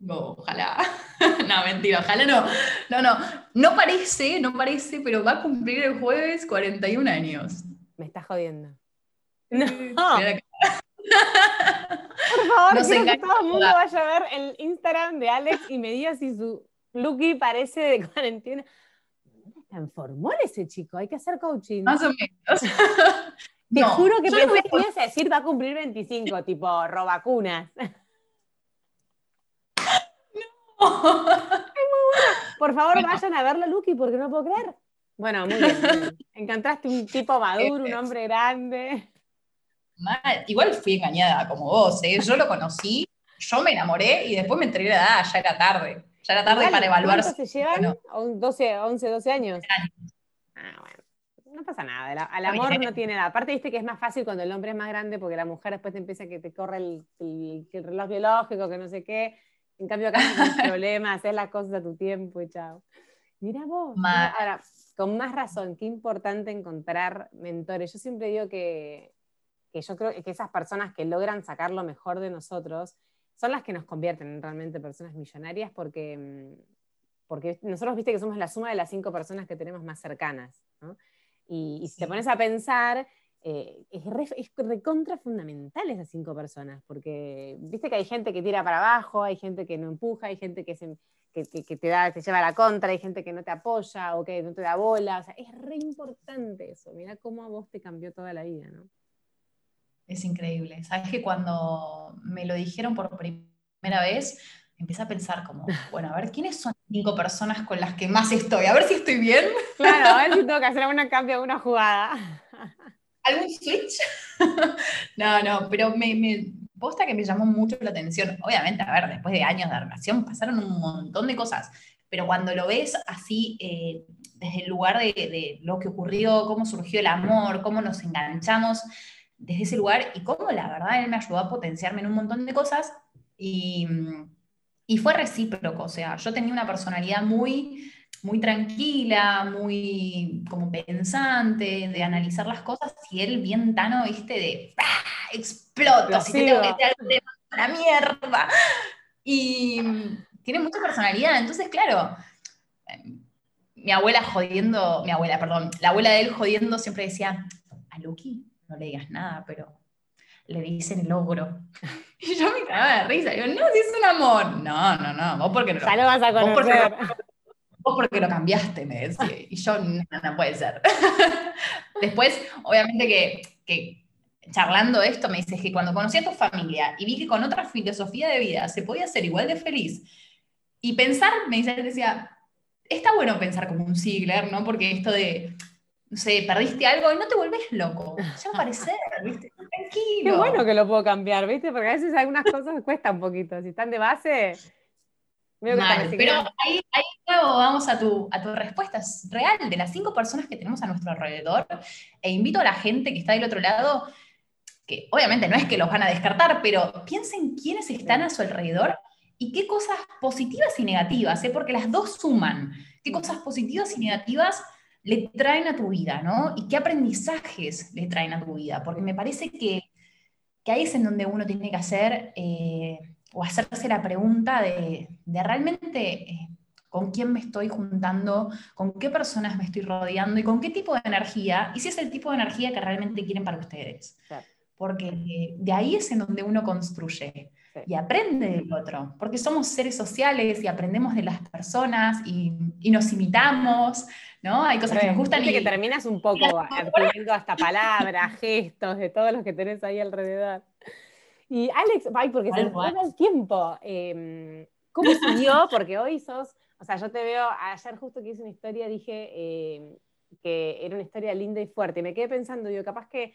No, ojalá. no, mentira, ojalá no. No, no. No parece, no parece, pero va a cumplir el jueves 41 años. Me estás jodiendo. No. Por favor, quiero que todo el mundo vaya a ver el Instagram de Alex y me diga si su Lucky parece de cuarentena. Está en formol ese chico, hay que hacer coaching. Más o menos. Te juro que pensé que ibas a decir va a cumplir 25, tipo robacunas. No. Por favor, vayan a verlo, Lucky, porque no puedo creer. Bueno, muy bien. Encontraste un tipo maduro, un hombre grande. Igual fui engañada como vos, ¿eh? yo lo conocí, yo me enamoré y después me enteré la edad, ya era tarde. Ya era tarde para evaluar. ¿Cuántos se llevan? 12, 11, 12 años. Ah, bueno. No pasa nada, el, amor no tiene nada. Aparte, viste que es más fácil cuando el hombre es más grande porque la mujer después te empieza que te corre el, reloj biológico, que no sé qué. En cambio, acá no problemas, haces las cosas a tu tiempo y chao. Mira vos. Ahora, con más razón, qué importante encontrar mentores. Yo siempre digo que que yo creo que esas personas que logran sacar lo mejor de nosotros son las que nos convierten en realmente personas millonarias porque, mm, porque nosotros viste que somos la suma de las cinco personas que tenemos más cercanas. Y, si te pones a pensar, eh, es, recontra fundamental esas cinco personas, porque viste que hay gente que tira para abajo, hay gente que no empuja, hay gente que, se, que, te, da, te lleva a la contra, hay gente que no te apoya o que no te da bola. O sea, es re importante eso. Mira cómo a vos te cambió toda la vida, ¿no? Es increíble. Sabes que cuando me lo dijeron por primera vez, empecé a pensar como, bueno, a ver, ¿quiénes son cinco personas con las que más estoy? A ver si estoy bien. Claro, a ver si tengo que hacer alguna cambio, alguna jugada. ¿Algún switch? no, no, pero me, me posta que me llamó mucho la atención. Obviamente, a ver, después de años de relación pasaron un montón de cosas, pero cuando lo ves así, eh, desde el lugar de, de, lo que ocurrió, cómo surgió el amor, cómo nos enganchamos, desde ese lugar y cómo la verdad él me ayudó a potenciarme en un montón de cosas y, y fue recíproco, o sea, yo tenía una personalidad muy, muy tranquila, muy como pensante, de analizar las cosas y él bien tano, viste, de ¡ah! exploto, si te tengo que tema a la mierda. Y tiene mucha personalidad, entonces claro, mi abuela jodiendo, mi abuela, perdón, la abuela de él jodiendo siempre decía, a Lucky no le digas nada, pero le dicen el ogro. Y yo me cagaba de risa. Yo, no, si es un amor. No, no, no, vos porque no ya lo, vas a conocer. Vos porque, lo, cambiaste, me decía. Y yo, no, no puede ser. Después, obviamente que, que charlando esto, me dices que cuando conocí a tu familia y vi que con otra filosofía de vida se podía ser igual de feliz, y pensar, me decía, está bueno pensar como un Ziegler, ¿no? Porque esto de, no sé, perdiste algo y no te volvés loco. Ya va a aparecer, ¿viste? Tranquilo. Qué bueno que lo puedo cambiar, ¿viste? Porque a veces algunas cosas cuesta un poquito. Si están de base. Pero ahí, ahí luego vamos a tu, a tu respuesta real de las cinco personas que tenemos a nuestro alrededor. E invito a la gente que está del otro lado, que obviamente no es que los van a descartar, pero piensen quiénes están a su alrededor y qué cosas positivas y negativas, ¿eh? porque las dos suman, qué cosas positivas y negativas le traen a tu vida, ¿no? Y qué aprendizajes le traen a tu vida, porque me parece que, que ahí es en donde uno tiene que hacer eh, o hacerse la pregunta de, realmente eh, con quién me estoy juntando, con qué personas me estoy rodeando y con qué tipo de energía, y si es el tipo de energía que realmente quieren para ustedes. Porque de ahí es en donde uno construye y aprende del otro, porque somos seres sociales y aprendemos de las personas y, y nos imitamos, ¿no? Hay cosas que nos gustan. y que terminas un poco aprendiendo hasta palabras, gestos, de todos los que tenés ahí alrededor. Y Alex, ay, porque se nos pasa el tiempo. Em, ¿Cómo siguió? Porque hoy sos, o sea, yo te veo, ayer justo que hice una historia, dije em, que era una historia linda y fuerte. Y me quedé pensando, digo, capaz que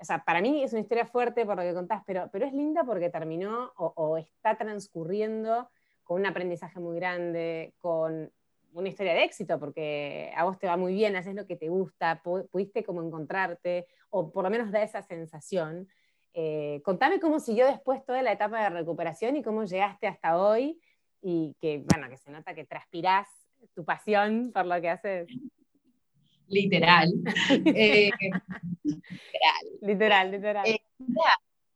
o sea, para mí es una historia fuerte por lo que contás, pero, pero es linda porque terminó o, está transcurriendo con un aprendizaje muy grande, con una historia de éxito, porque a vos te va muy bien, haces lo que te gusta, pudiste como encontrarte, o por lo menos da esa sensación. Eh, contame cómo siguió después toda la etapa de recuperación y cómo llegaste hasta hoy, y que, bueno, que se nota que transpirás tu pasión por lo que haces. Literal. Eh, literal. Literal, eh,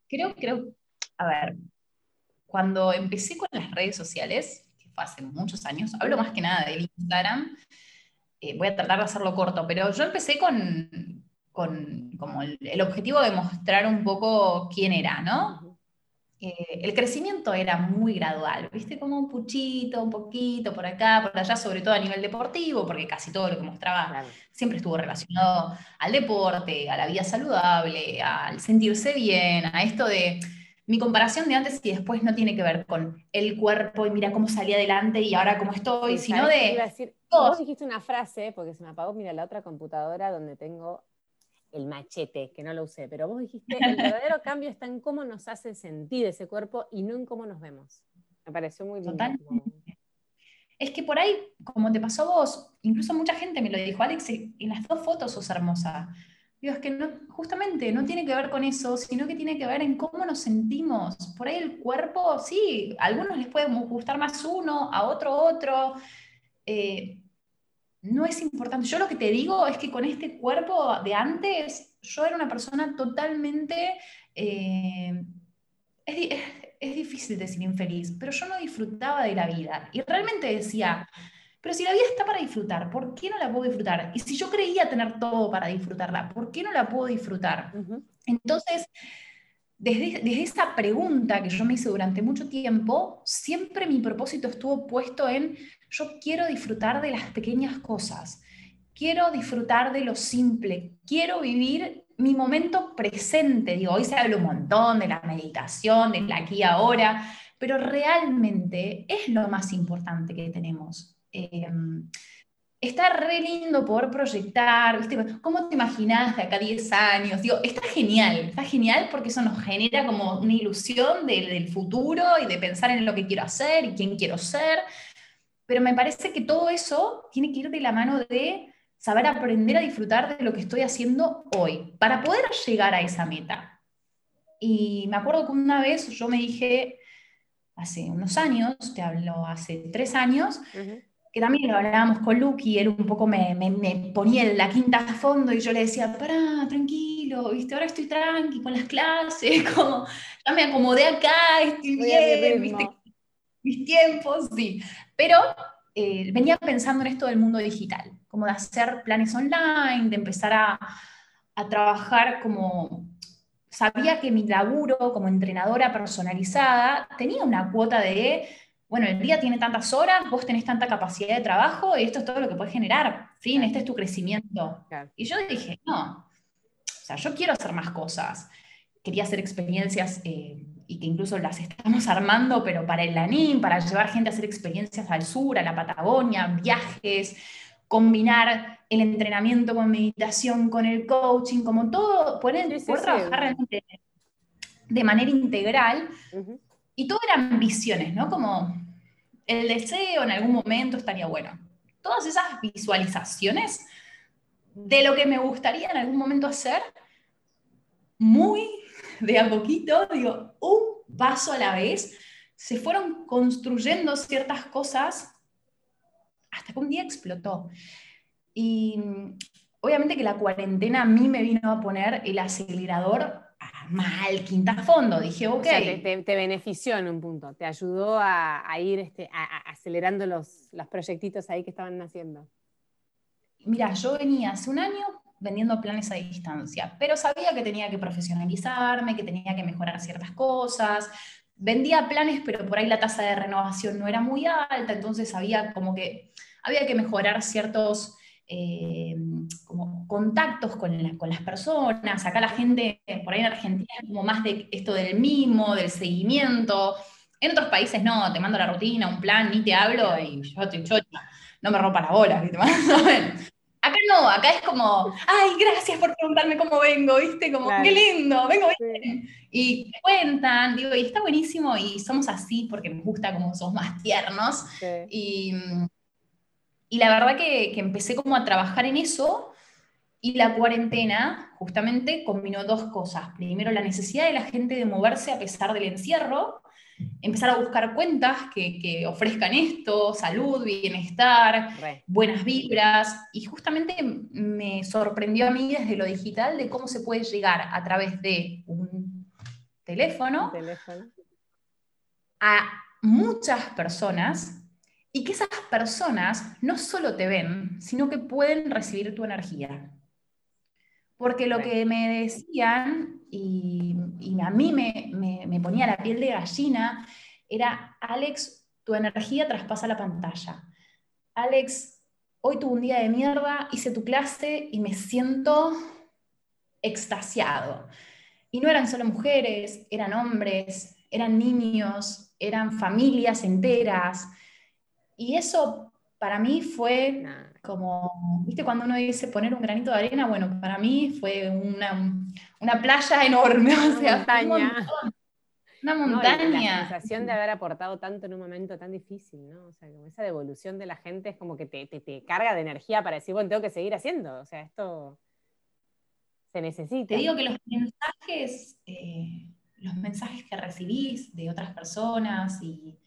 creo, creo, a ver, cuando empecé con las redes sociales, que fue hace muchos años, hablo más que nada de Instagram, voy a tratar de hacerlo corto, pero yo empecé con, con como el, el, objetivo de mostrar un poco quién era, ¿no? Eh, el crecimiento era muy gradual, ¿viste? Como un puchito, un poquito, por acá, por allá, sobre todo a nivel deportivo, porque casi todo lo que mostraba siempre estuvo relacionado al deporte, a la vida saludable, al sentirse bien, a esto de mi comparación de antes y después no tiene que ver con el cuerpo y mira cómo salí adelante y ahora cómo estoy, sino de... vos dijiste una frase, porque se me apagó, mira, la otra computadora donde tengo el machete, que no lo usé, pero vos dijiste, el verdadero cambio está en cómo nos hace sentir ese cuerpo y no en cómo nos vemos. Me pareció muy lindo. Es que por ahí, como te pasó a vos, incluso mucha gente me lo dijo, Alex, en las dos fotos sos hermosa. Digo, es que no, justamente no tiene que ver con eso, sino que tiene que ver en cómo nos sentimos. Por ahí el cuerpo, sí, a algunos les puede gustar más uno, a otro otro. Eh, no es importante. Yo lo que te digo es que con este cuerpo de antes, yo era una persona totalmente... Eh, es, difícil decir infeliz, pero yo no disfrutaba de la vida. Y realmente decía, pero si la vida está para disfrutar, ¿por qué no la puedo disfrutar? Y si yo creía tener todo para disfrutarla, ¿por qué no la puedo disfrutar? Entonces, desde, desde, esa pregunta que yo me hice durante mucho tiempo, siempre mi propósito estuvo puesto en yo quiero disfrutar de las pequeñas cosas, quiero disfrutar de lo simple, quiero vivir mi momento presente. Digo, hoy se habla un montón de la meditación, del aquí y ahora, pero realmente es lo más importante que tenemos. Em, está re lindo poder proyectar. ¿Cómo te imaginas de acá 10 años? Digo, está genial, está genial porque eso nos genera como una ilusión del futuro y de pensar en lo que quiero hacer y quién quiero ser. Pero me parece que todo eso tiene que ir de la mano de saber aprender a disfrutar de lo que estoy haciendo hoy, para poder llegar a esa meta. Y me acuerdo que una vez yo me dije, hace unos años, te hablo hace tres años, que también lo hablábamos con Luke y él un poco me, me, ponía en la quinta a fondo y yo le decía, pará, tranquilo, ¿viste? ahora estoy tranqui con las clases, como ya me acomodé acá, estoy bien, ¿viste? mis tiempos, sí. Pero eh, venía pensando en esto del mundo digital, como de hacer planes online, de empezar a, a trabajar como... Sabía que mi laburo como entrenadora personalizada tenía una cuota de, bueno, el día tiene tantas horas, vos tenés tanta capacidad de trabajo y esto es todo lo que puedes generar. Fin, este es tu crecimiento. Y yo dije, no, o sea, yo quiero hacer más cosas. Quería hacer experiencias eh, y que incluso las estamos armando, pero para el LANIM, para llevar gente a hacer experiencias al sur, a la Patagonia, viajes, combinar el entrenamiento con meditación, con el coaching, como todo, poder, trabajar realmente de manera integral. Y todo eran visiones, ¿no? Como el deseo en algún momento estaría bueno. Todas esas visualizaciones de lo que me gustaría en algún momento hacer, muy de a poquito, digo, un paso a la vez, se fueron construyendo ciertas cosas hasta que un día explotó. Y obviamente que la cuarentena a mí me vino a poner el acelerador mal, quinta fondo. Dije, ok. te, benefició en un punto, te ayudó a, ir este, acelerando los, los proyectitos ahí que estaban naciendo. Mira, yo venía hace un año vendiendo planes a distancia, pero sabía que tenía que profesionalizarme, que tenía que mejorar ciertas cosas. Vendía planes, pero por ahí la tasa de renovación no era muy alta, entonces había como que había que mejorar ciertos eh, como contactos con, con, las personas. Acá la gente, por ahí en Argentina, es como más de esto del mimo, del seguimiento. En otros países no, te mando la rutina, un plan, ni te hablo y yo te chocha, no me rompa la bola, ¿viste? Acá no, acá es como, ay, gracias por preguntarme cómo vengo, ¿viste? Como, qué lindo, vengo bien. Y cuentan, digo, y está buenísimo, y somos así porque nos gusta como somos más tiernos. Y, y, la verdad que, que empecé como a trabajar en eso, y la cuarentena justamente combinó dos cosas. Primero, la necesidad de la gente de moverse a pesar del encierro, empezar a buscar cuentas que, ofrezcan esto, salud, bienestar, buenas vibras. Y justamente me sorprendió a mí desde lo digital de cómo se puede llegar a través de un teléfono, a muchas personas y que esas personas no solo te ven, sino que pueden recibir tu energía. Porque lo que me decían, y, a mí me, ponía la piel de gallina, era, Alex, tu energía traspasa la pantalla. Alex, hoy tuve un día de mierda, hice tu clase y me siento extasiado. Y no eran solo mujeres, eran hombres, eran niños, eran familias enteras. Y eso para mí fue como, ¿viste? Cuando uno dice poner un granito de arena, bueno, para mí fue una, una playa enorme, o sea, montaña. Una montaña. la sensación de haber aportado tanto en un momento tan difícil, ¿no? O sea, como esa devolución de la gente es como que te, te, carga de energía para decir, bueno, tengo que seguir haciendo. O sea, esto se necesita. Te digo que los mensajes, eh, los mensajes que recibís de otras personas y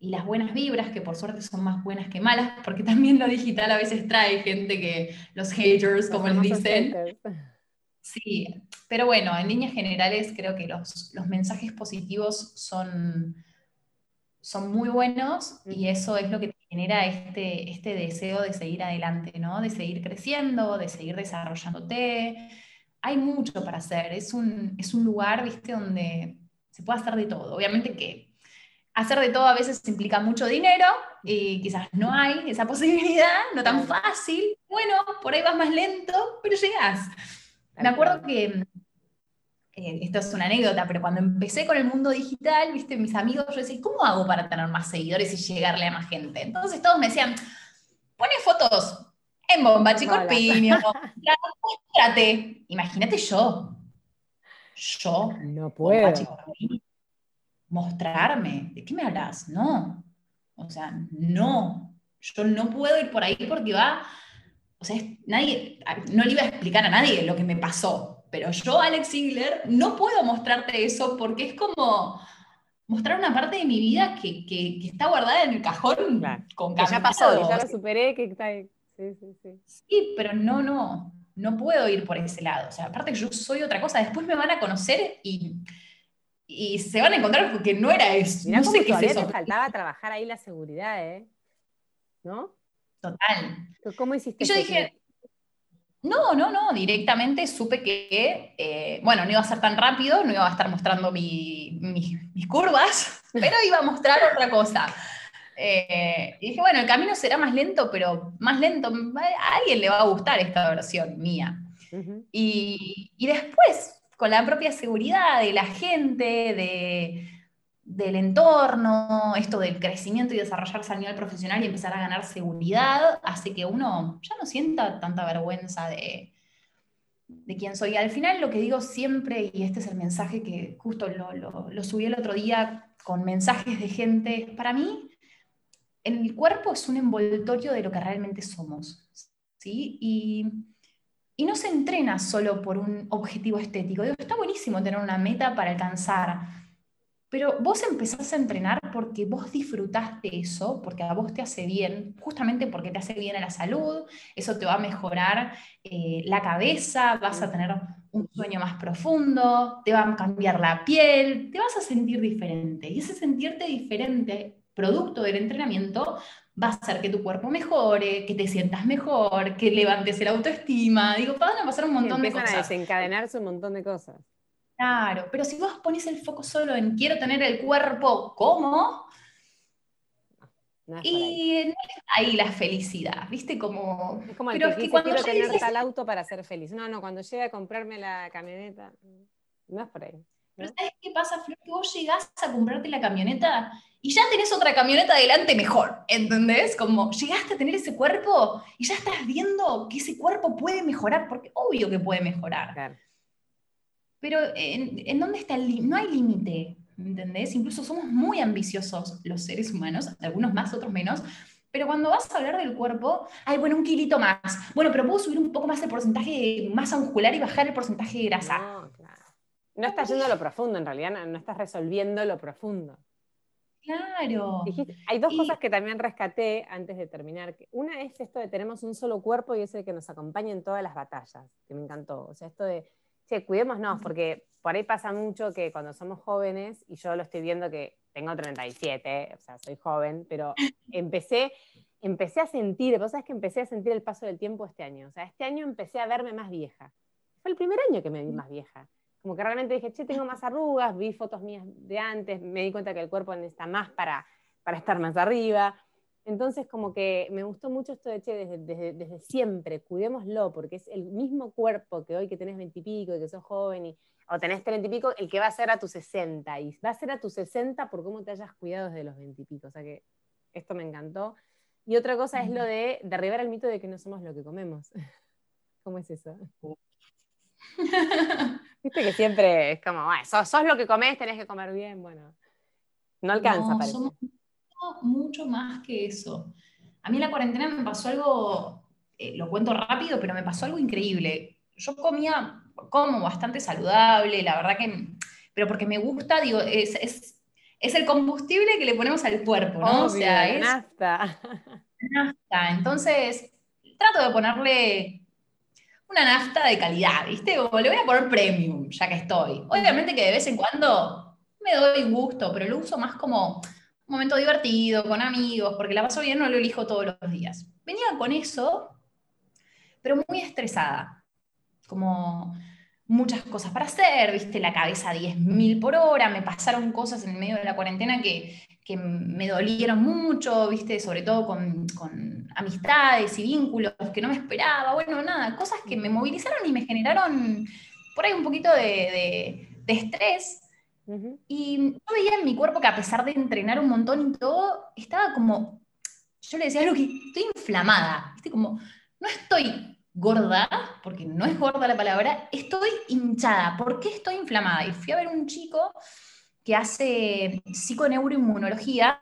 y las buenas vibras, que por suerte son más buenas que malas, porque también lo digital a veces trae gente que, los haters, como les dicen. Sí, pero bueno, en líneas generales creo que los, los mensajes positivos son, son muy buenos y eso es lo que genera este, este deseo de seguir adelante, ¿no? De seguir creciendo, de seguir desarrollándote. Hay mucho para hacer, es un, es un lugar, viste, donde se puede hacer de todo. Obviamente que hacer de todo a veces implica mucho dinero y quizás no hay esa posibilidad, no tan fácil. Bueno, por ahí vas más lento, pero llegas. Me acuerdo que, eh, esto es una anécdota, pero cuando empecé con el mundo digital, viste, mis amigos, yo decía, ¿cómo hago para tener más seguidores y llegarle a más gente? Entonces todos me decían, pone fotos en Bomba, Chico Piño, Imagínate yo. Yo. No puedo mostrarme. ¿De qué me hablas? No. O sea, no. Yo no puedo ir por ahí porque va. O sea, nadie, no le iba a explicar a nadie lo que me pasó. Pero yo, Alex Ziegler, no puedo mostrarte eso porque es como mostrar una parte de mi vida que, que, está guardada en el cajón con que ya pasó, ya lo superé, que está ahí. Sí, sí, sí. Sí, pero no, no, no puedo ir por ese lado. O sea, aparte yo soy otra cosa. Después me van a conocer y y se van a encontrar porque no era eso. no sé qué es eso. Te faltaba trabajar ahí la seguridad, ¿eh? ¿No? Total. ¿Cómo hiciste? Y yo dije, no, no, no, directamente supe que, eh, bueno, no iba a ser tan rápido, no iba a estar mostrando mis curvas, pero iba a mostrar otra cosa. Eh, y dije, bueno, el camino será más lento, pero más lento, a alguien le va a gustar esta versión mía. y, y después con la propia seguridad de la gente, de, del entorno, esto del crecimiento y desarrollarse a nivel profesional y empezar a ganar seguridad, hace que uno ya no sienta tanta vergüenza de, de quién soy. Al final lo que digo siempre, y este es el mensaje que justo lo, lo, subí el otro día con mensajes de gente, para mí el cuerpo es un envoltorio de lo que realmente somos. ¿sí? Y, y no se entrena solo por un objetivo estético. Digo, está buenísimo tener una meta para alcanzar, pero vos empezás a entrenar porque vos disfrutás de eso, porque a vos te hace bien, justamente porque te hace bien a la salud, eso te va a mejorar eh, la cabeza, vas a tener un sueño más profundo, te va a cambiar la piel, te vas a sentir diferente. Y ese sentirte diferente, producto del entrenamiento, va a hacer que tu cuerpo mejore, que te sientas mejor, que levantes el autoestima. Digo, van a pasar un montón de cosas. a desencadenarse un montón de cosas. Claro, pero si vos pones el foco solo en quiero tener el cuerpo como, y no es ahí la felicidad, ¿viste? Como, es como el pero que, es cuando quiero tener tal auto para ser feliz. No, no, cuando llegue a comprarme la camioneta, no es por ahí. Pero ¿sabes qué pasa, Flor? Que vos llegás a comprarte la camioneta y ya tenés otra camioneta adelante mejor, ¿entendés? Como llegaste a tener ese cuerpo y ya estás viendo que ese cuerpo puede mejorar, porque obvio que puede mejorar. Claro. Pero ¿en, dónde está el límite? No hay límite, ¿entendés? Incluso somos muy ambiciosos los seres humanos, algunos más, otros menos. Pero cuando vas a hablar del cuerpo, hay bueno, un kilito más. Bueno, pero puedo subir un poco más el porcentaje de masa muscular y bajar el porcentaje de grasa. No. No estás yendo a lo profundo, en realidad, no, estás resolviendo lo profundo. Claro. hay dos cosas que también rescaté antes de terminar. Una es esto de tenemos un solo cuerpo y es el que nos acompaña en todas las batallas, que me encantó. O sea, esto de Sí, cuidémonos, porque por ahí pasa mucho que cuando somos jóvenes, y yo lo estoy viendo que tengo 37, o sea, soy joven, pero empecé, empecé a sentir, vos sabés que empecé a sentir el paso del tiempo este año, o sea, este año empecé a verme más vieja. Fue el primer año que me vi más vieja. Como que realmente dije, che, tengo más arrugas, vi fotos mías de antes, me di cuenta que el cuerpo necesita más para, para estar más arriba. Entonces, como que me gustó mucho esto de, che, desde, desde, siempre, cuidémoslo, porque es el mismo cuerpo que hoy que tenés veintipico y, que sos joven, y, o tenés treinta y pico, el que va a ser a tus 60, y va a ser a tus 60 por cómo te hayas cuidado desde los veintipico. O sea que esto me encantó. Y otra cosa es lo de derribar el mito de que no somos lo que comemos. ¿Cómo es eso? Viste que siempre es como, bueno, sos, lo que comés, tenés que comer bien, bueno. No alcanza, parece mucho más que eso. A mí en la cuarentena me pasó algo, eh, lo cuento rápido, pero me pasó algo increíble. Yo comía como bastante saludable, la verdad que, pero porque me gusta, digo, es, es, es el combustible que le ponemos al cuerpo, ¿no? o sea, es nafta. Nafta. Entonces, trato de ponerle una nafta de calidad, ¿viste? O le voy a poner premium, ya que estoy. Obviamente que de vez en cuando me doy gusto, pero lo uso más como un momento divertido, con amigos, porque la paso bien, no lo elijo todos los días. Venía con eso, pero muy estresada, como muchas cosas para hacer, viste, la cabeza a 10.000 por hora, me pasaron cosas en medio de la cuarentena que, me dolieron mucho, viste, sobre todo con, amistades y vínculos que no me esperaba, bueno, nada, cosas que me movilizaron y me generaron por ahí un poquito de, de estrés y yo veía en mi cuerpo que a pesar de entrenar un montón y todo, estaba como, yo le decía algo que estoy inflamada, ¿viste? Como, no estoy gorda, porque no es gorda la palabra, estoy hinchada. ¿Por qué estoy inflamada? Y fui a ver un chico que hace psiconeuroinmunología,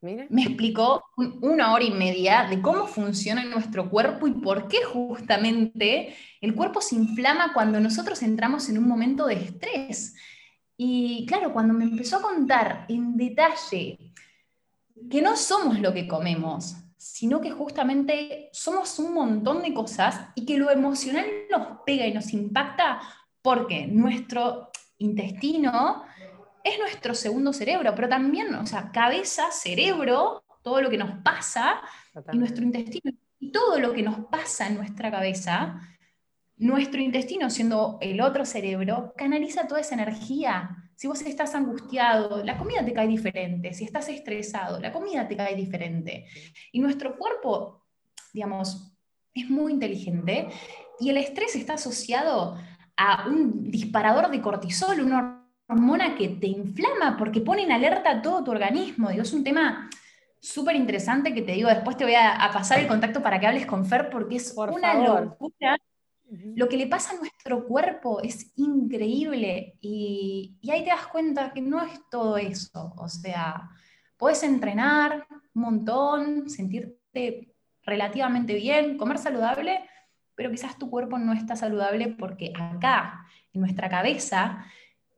me explicó una hora y media de cómo funciona nuestro cuerpo y por qué justamente el cuerpo se inflama cuando nosotros entramos en un momento de estrés. Y claro, cuando me empezó a contar en detalle que no somos lo que comemos, sino que justamente somos un montón de cosas y que lo emocional nos pega y nos impacta porque nuestro intestino es nuestro segundo cerebro, pero también, o sea, cabeza, cerebro, todo lo que nos pasa, y nuestro intestino, y todo lo que nos pasa en nuestra cabeza nuestro intestino, siendo el otro cerebro, canaliza toda esa energía. Si vos estás angustiado, la comida te cae diferente. Si estás estresado, la comida te cae diferente. Y nuestro cuerpo, digamos, es muy inteligente y el estrés está asociado a un disparador de cortisol, una hormona que te inflama porque pone en alerta todo tu organismo. Digo, es un tema súper interesante que te digo, después te voy a, pasar el contacto para que hables con Fer porque es una locura. Lo que le pasa a nuestro cuerpo es increíble y, y, ahí te das cuenta que no es todo eso. O sea, puedes entrenar un montón, sentirte relativamente bien, comer saludable, pero quizás tu cuerpo no está saludable porque acá, en nuestra cabeza,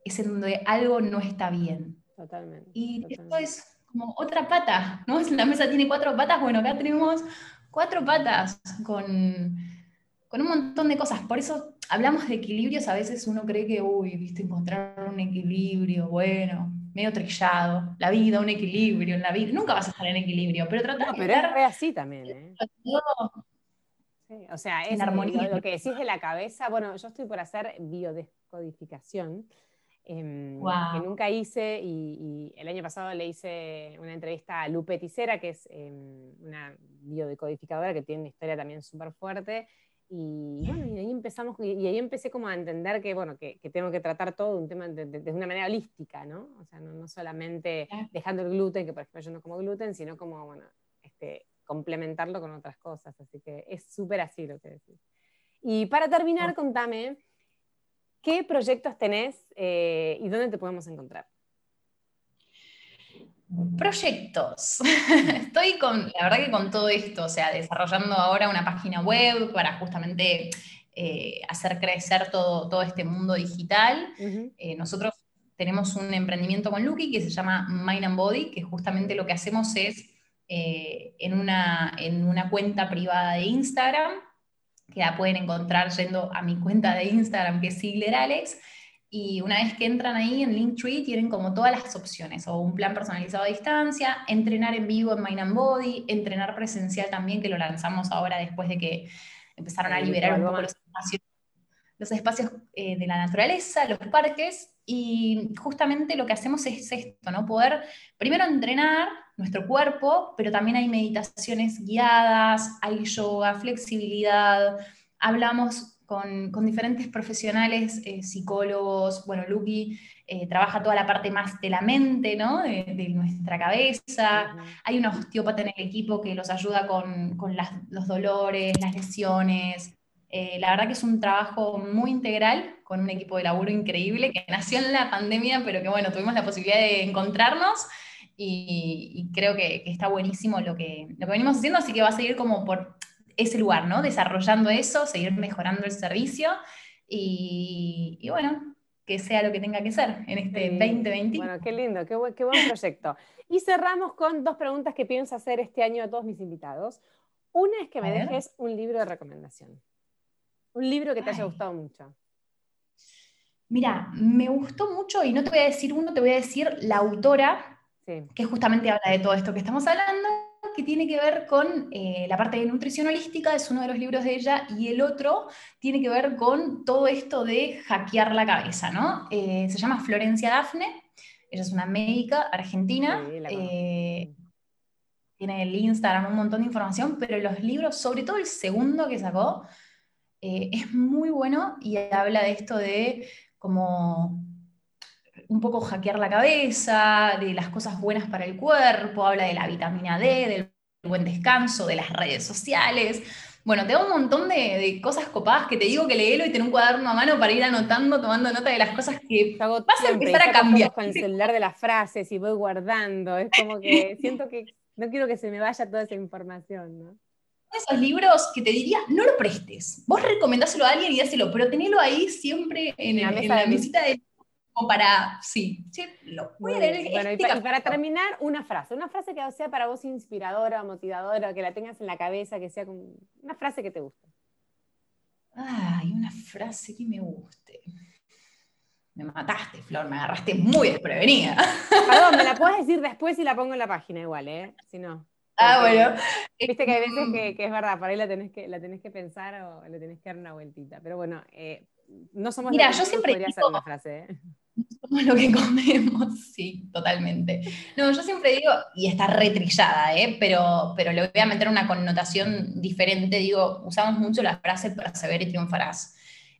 es en donde algo no está bien. Totalmente. Y esto es como otra pata, ¿no? La mesa tiene cuatro patas, bueno, acá tenemos cuatro patas con, con un montón de cosas. Por eso hablamos de equilibrios, a veces uno cree que, uy, viste, encontrar un equilibrio, bueno, medio trillado, la vida, un equilibrio en la vida, nunca vas a estar en equilibrio, pero trata no, pero es así también, ¿eh? o sea, es armonía. Lo, que decís de la cabeza, bueno, yo estoy por hacer biodescodificación, em, que nunca hice, y, el año pasado le hice una entrevista a Lupe Ticera, que es em, una biodecodificadora que tiene una historia también súper fuerte, y bueno, y ahí empezamos, y, ahí empecé como a entender que, bueno, que, tengo que tratar todo un tema de, una manera holística, ¿no? O sea, no, no solamente dejando el gluten, que por ejemplo yo no como gluten, sino como, bueno, este, complementarlo con otras cosas. Así que es súper así lo que decís. Y para terminar, contame, ¿qué proyectos tenés eh, y dónde te podemos encontrar? Proyectos. Estoy con, la verdad que con todo esto, o sea, desarrollando ahora una página web para justamente eh, hacer crecer todo, todo este mundo digital. Eh, nosotros tenemos un emprendimiento con Lucky que se llama Mind and Body, que justamente lo que hacemos es eh, en, una, en una cuenta privada de Instagram, que la pueden encontrar yendo a mi cuenta de Instagram, que es Sigler Alex. Y una vez que entran ahí en Linktree, tienen como todas las opciones, o un plan personalizado a distancia, entrenar en vivo en Mind and Body, entrenar presencial también, que lo lanzamos ahora después de que empezaron a liberar un poco los espacios, los espacios eh, de la naturaleza, los parques, y justamente lo que hacemos es esto, ¿no? Poder primero entrenar nuestro cuerpo, pero también hay meditaciones guiadas, hay yoga, flexibilidad, hablamos con, diferentes profesionales, eh, psicólogos, bueno, Lucky eh, trabaja toda la parte más de la mente, ¿no? De, nuestra cabeza, hay un osteópata en el equipo que los ayuda con, los dolores, las lesiones, eh, la verdad que es un trabajo muy integral con un equipo de laburo increíble que nació en la pandemia, pero que bueno, tuvimos la posibilidad de encontrarnos y, creo que, está buenísimo lo que, lo que venimos haciendo, así que va a seguir como por ese lugar, ¿no? Desarrollando eso, seguir mejorando el servicio y, bueno, que sea lo que tenga que ser en este 2020. Bueno, qué lindo, qué buen, qué buen proyecto. Y cerramos con dos preguntas que pienso hacer este año a todos mis invitados. Una es que me dejes un libro de recomendación. Un libro que te haya gustado mucho. Mira, me gustó mucho y no te voy a decir uno, te voy a decir la autora, que justamente habla de todo esto que estamos hablando, que tiene que ver con eh, la parte de nutrición holística, es uno de los libros de ella, y el otro tiene que ver con todo esto de hackear la cabeza, ¿no? Eh, se llama Florencia Dafne, ella es una médica argentina. Eh, tiene el Instagram un montón de información, pero los libros, sobre todo el segundo que sacó, eh, es muy bueno y habla de esto de como un poco hackear la cabeza, de las cosas buenas para el cuerpo, habla de la vitamina D, del buen descanso, de las redes sociales. Bueno, te da un montón de, cosas copadas que te digo que leelo y tener un cuaderno a mano para ir anotando, tomando nota de las cosas que vas a empezar a cambiar. Con el celular de las frases y voy guardando. Es como que siento que no quiero que se me vaya toda esa información, ¿no? esos libros que te diría, no lo prestes. Vos recomendáselo a alguien y dáselo, pero tenelo ahí siempre en, la mesita de como para, sí, sí lo voy a leer. Bueno, y, para terminar, una frase, una frase que sea para vos inspiradora, motivadora, que la tengas en la cabeza, que sea como una frase que te guste. Ay, una frase que me guste. Me mataste, Flor, me agarraste muy desprevenida. Perdón, me la puedes decir después y la pongo en la página igual, ¿eh? Si no. Ah, bueno. Viste que hay veces que, es verdad, por ahí la tenés que, la tenés que pensar o le tenés que dar una vueltita. Pero bueno, eh, no somos Mira, yo siempre digo, una frase, ¿eh? Somos lo que comemos, sí, totalmente. No, yo siempre digo, y está retrillada, ¿eh? pero, pero le voy a meter una connotación diferente, digo, usamos mucho la frase perseverar y triunfarás.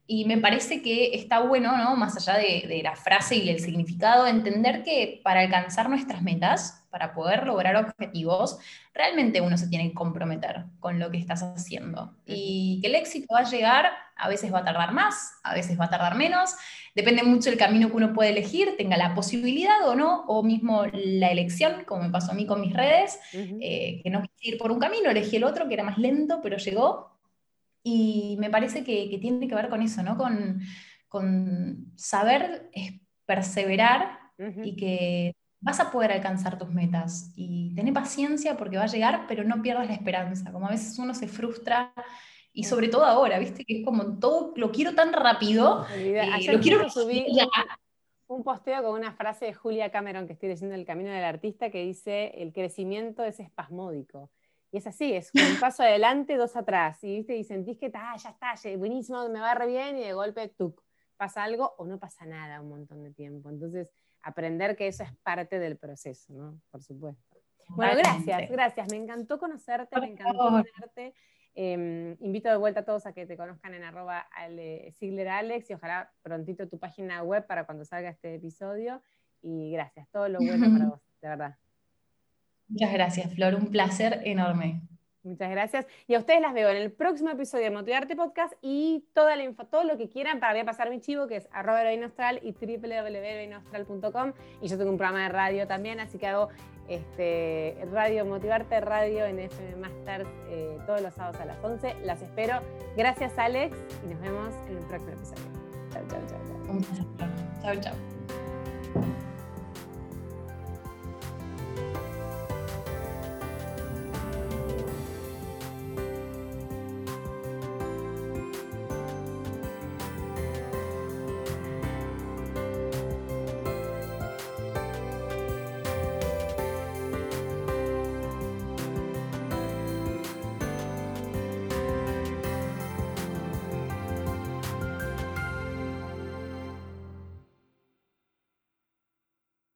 Y me parece que está bueno, ¿no? Más allá de, la frase y el significado, entender que para alcanzar nuestras metas, para poder lograr objetivos, realmente uno se tiene que comprometer con lo que estás haciendo. Y que el éxito va a llegar, a veces va a tardar más, a veces va a tardar menos, depende mucho del camino que uno puede elegir, tenga la posibilidad o no, o mismo la elección, como me pasó a mí con mis redes, eh, que no quise ir por un camino, elegí el otro que era más lento, pero llegó, y me parece que, tiene que ver con eso, ¿no? Con, saber perseverar y que vas a poder alcanzar tus metas. Y tener paciencia porque va a llegar, pero no pierdas la esperanza. Como a veces uno se frustra. Y sobre todo ahora, ¿viste? Que es como todo, lo quiero tan rápido. Eh, lo quiero subir un posteo con una frase de Julia Cameron que estoy leyendo El Camino del Artista que dice, el crecimiento es espasmódico. Y es así, es un paso adelante, dos atrás. Y, ¿viste? y sentís que ya está, buenísimo, me va re bien, y de golpe tuk, pasa algo o no pasa nada un montón de tiempo. Entonces, aprender que eso es parte del proceso, ¿no? Por supuesto. Bueno, gracias, gracias. Me encantó conocerte, me encantó conocerte. Em, invito de vuelta a todos a que te conozcan en arroba Sigler Alex y ojalá prontito tu página web para cuando salga este episodio. Y gracias, todo lo bueno para vos, de verdad. Muchas gracias, Flor, un placer enorme. Muchas gracias. Y a ustedes las veo en el próximo episodio de Motivarte Podcast y toda la info, todo lo que quieran para voy pasar mi chivo, que es arroba y www.heroinaustral.com. Y yo tengo un programa de radio también, así que hago este, Radio Motivarte Radio en FM Masters todos los sábados a las 11. Las espero. Gracias, Alex, y nos vemos en el próximo episodio. Chao, chao. chao. Chao, chao.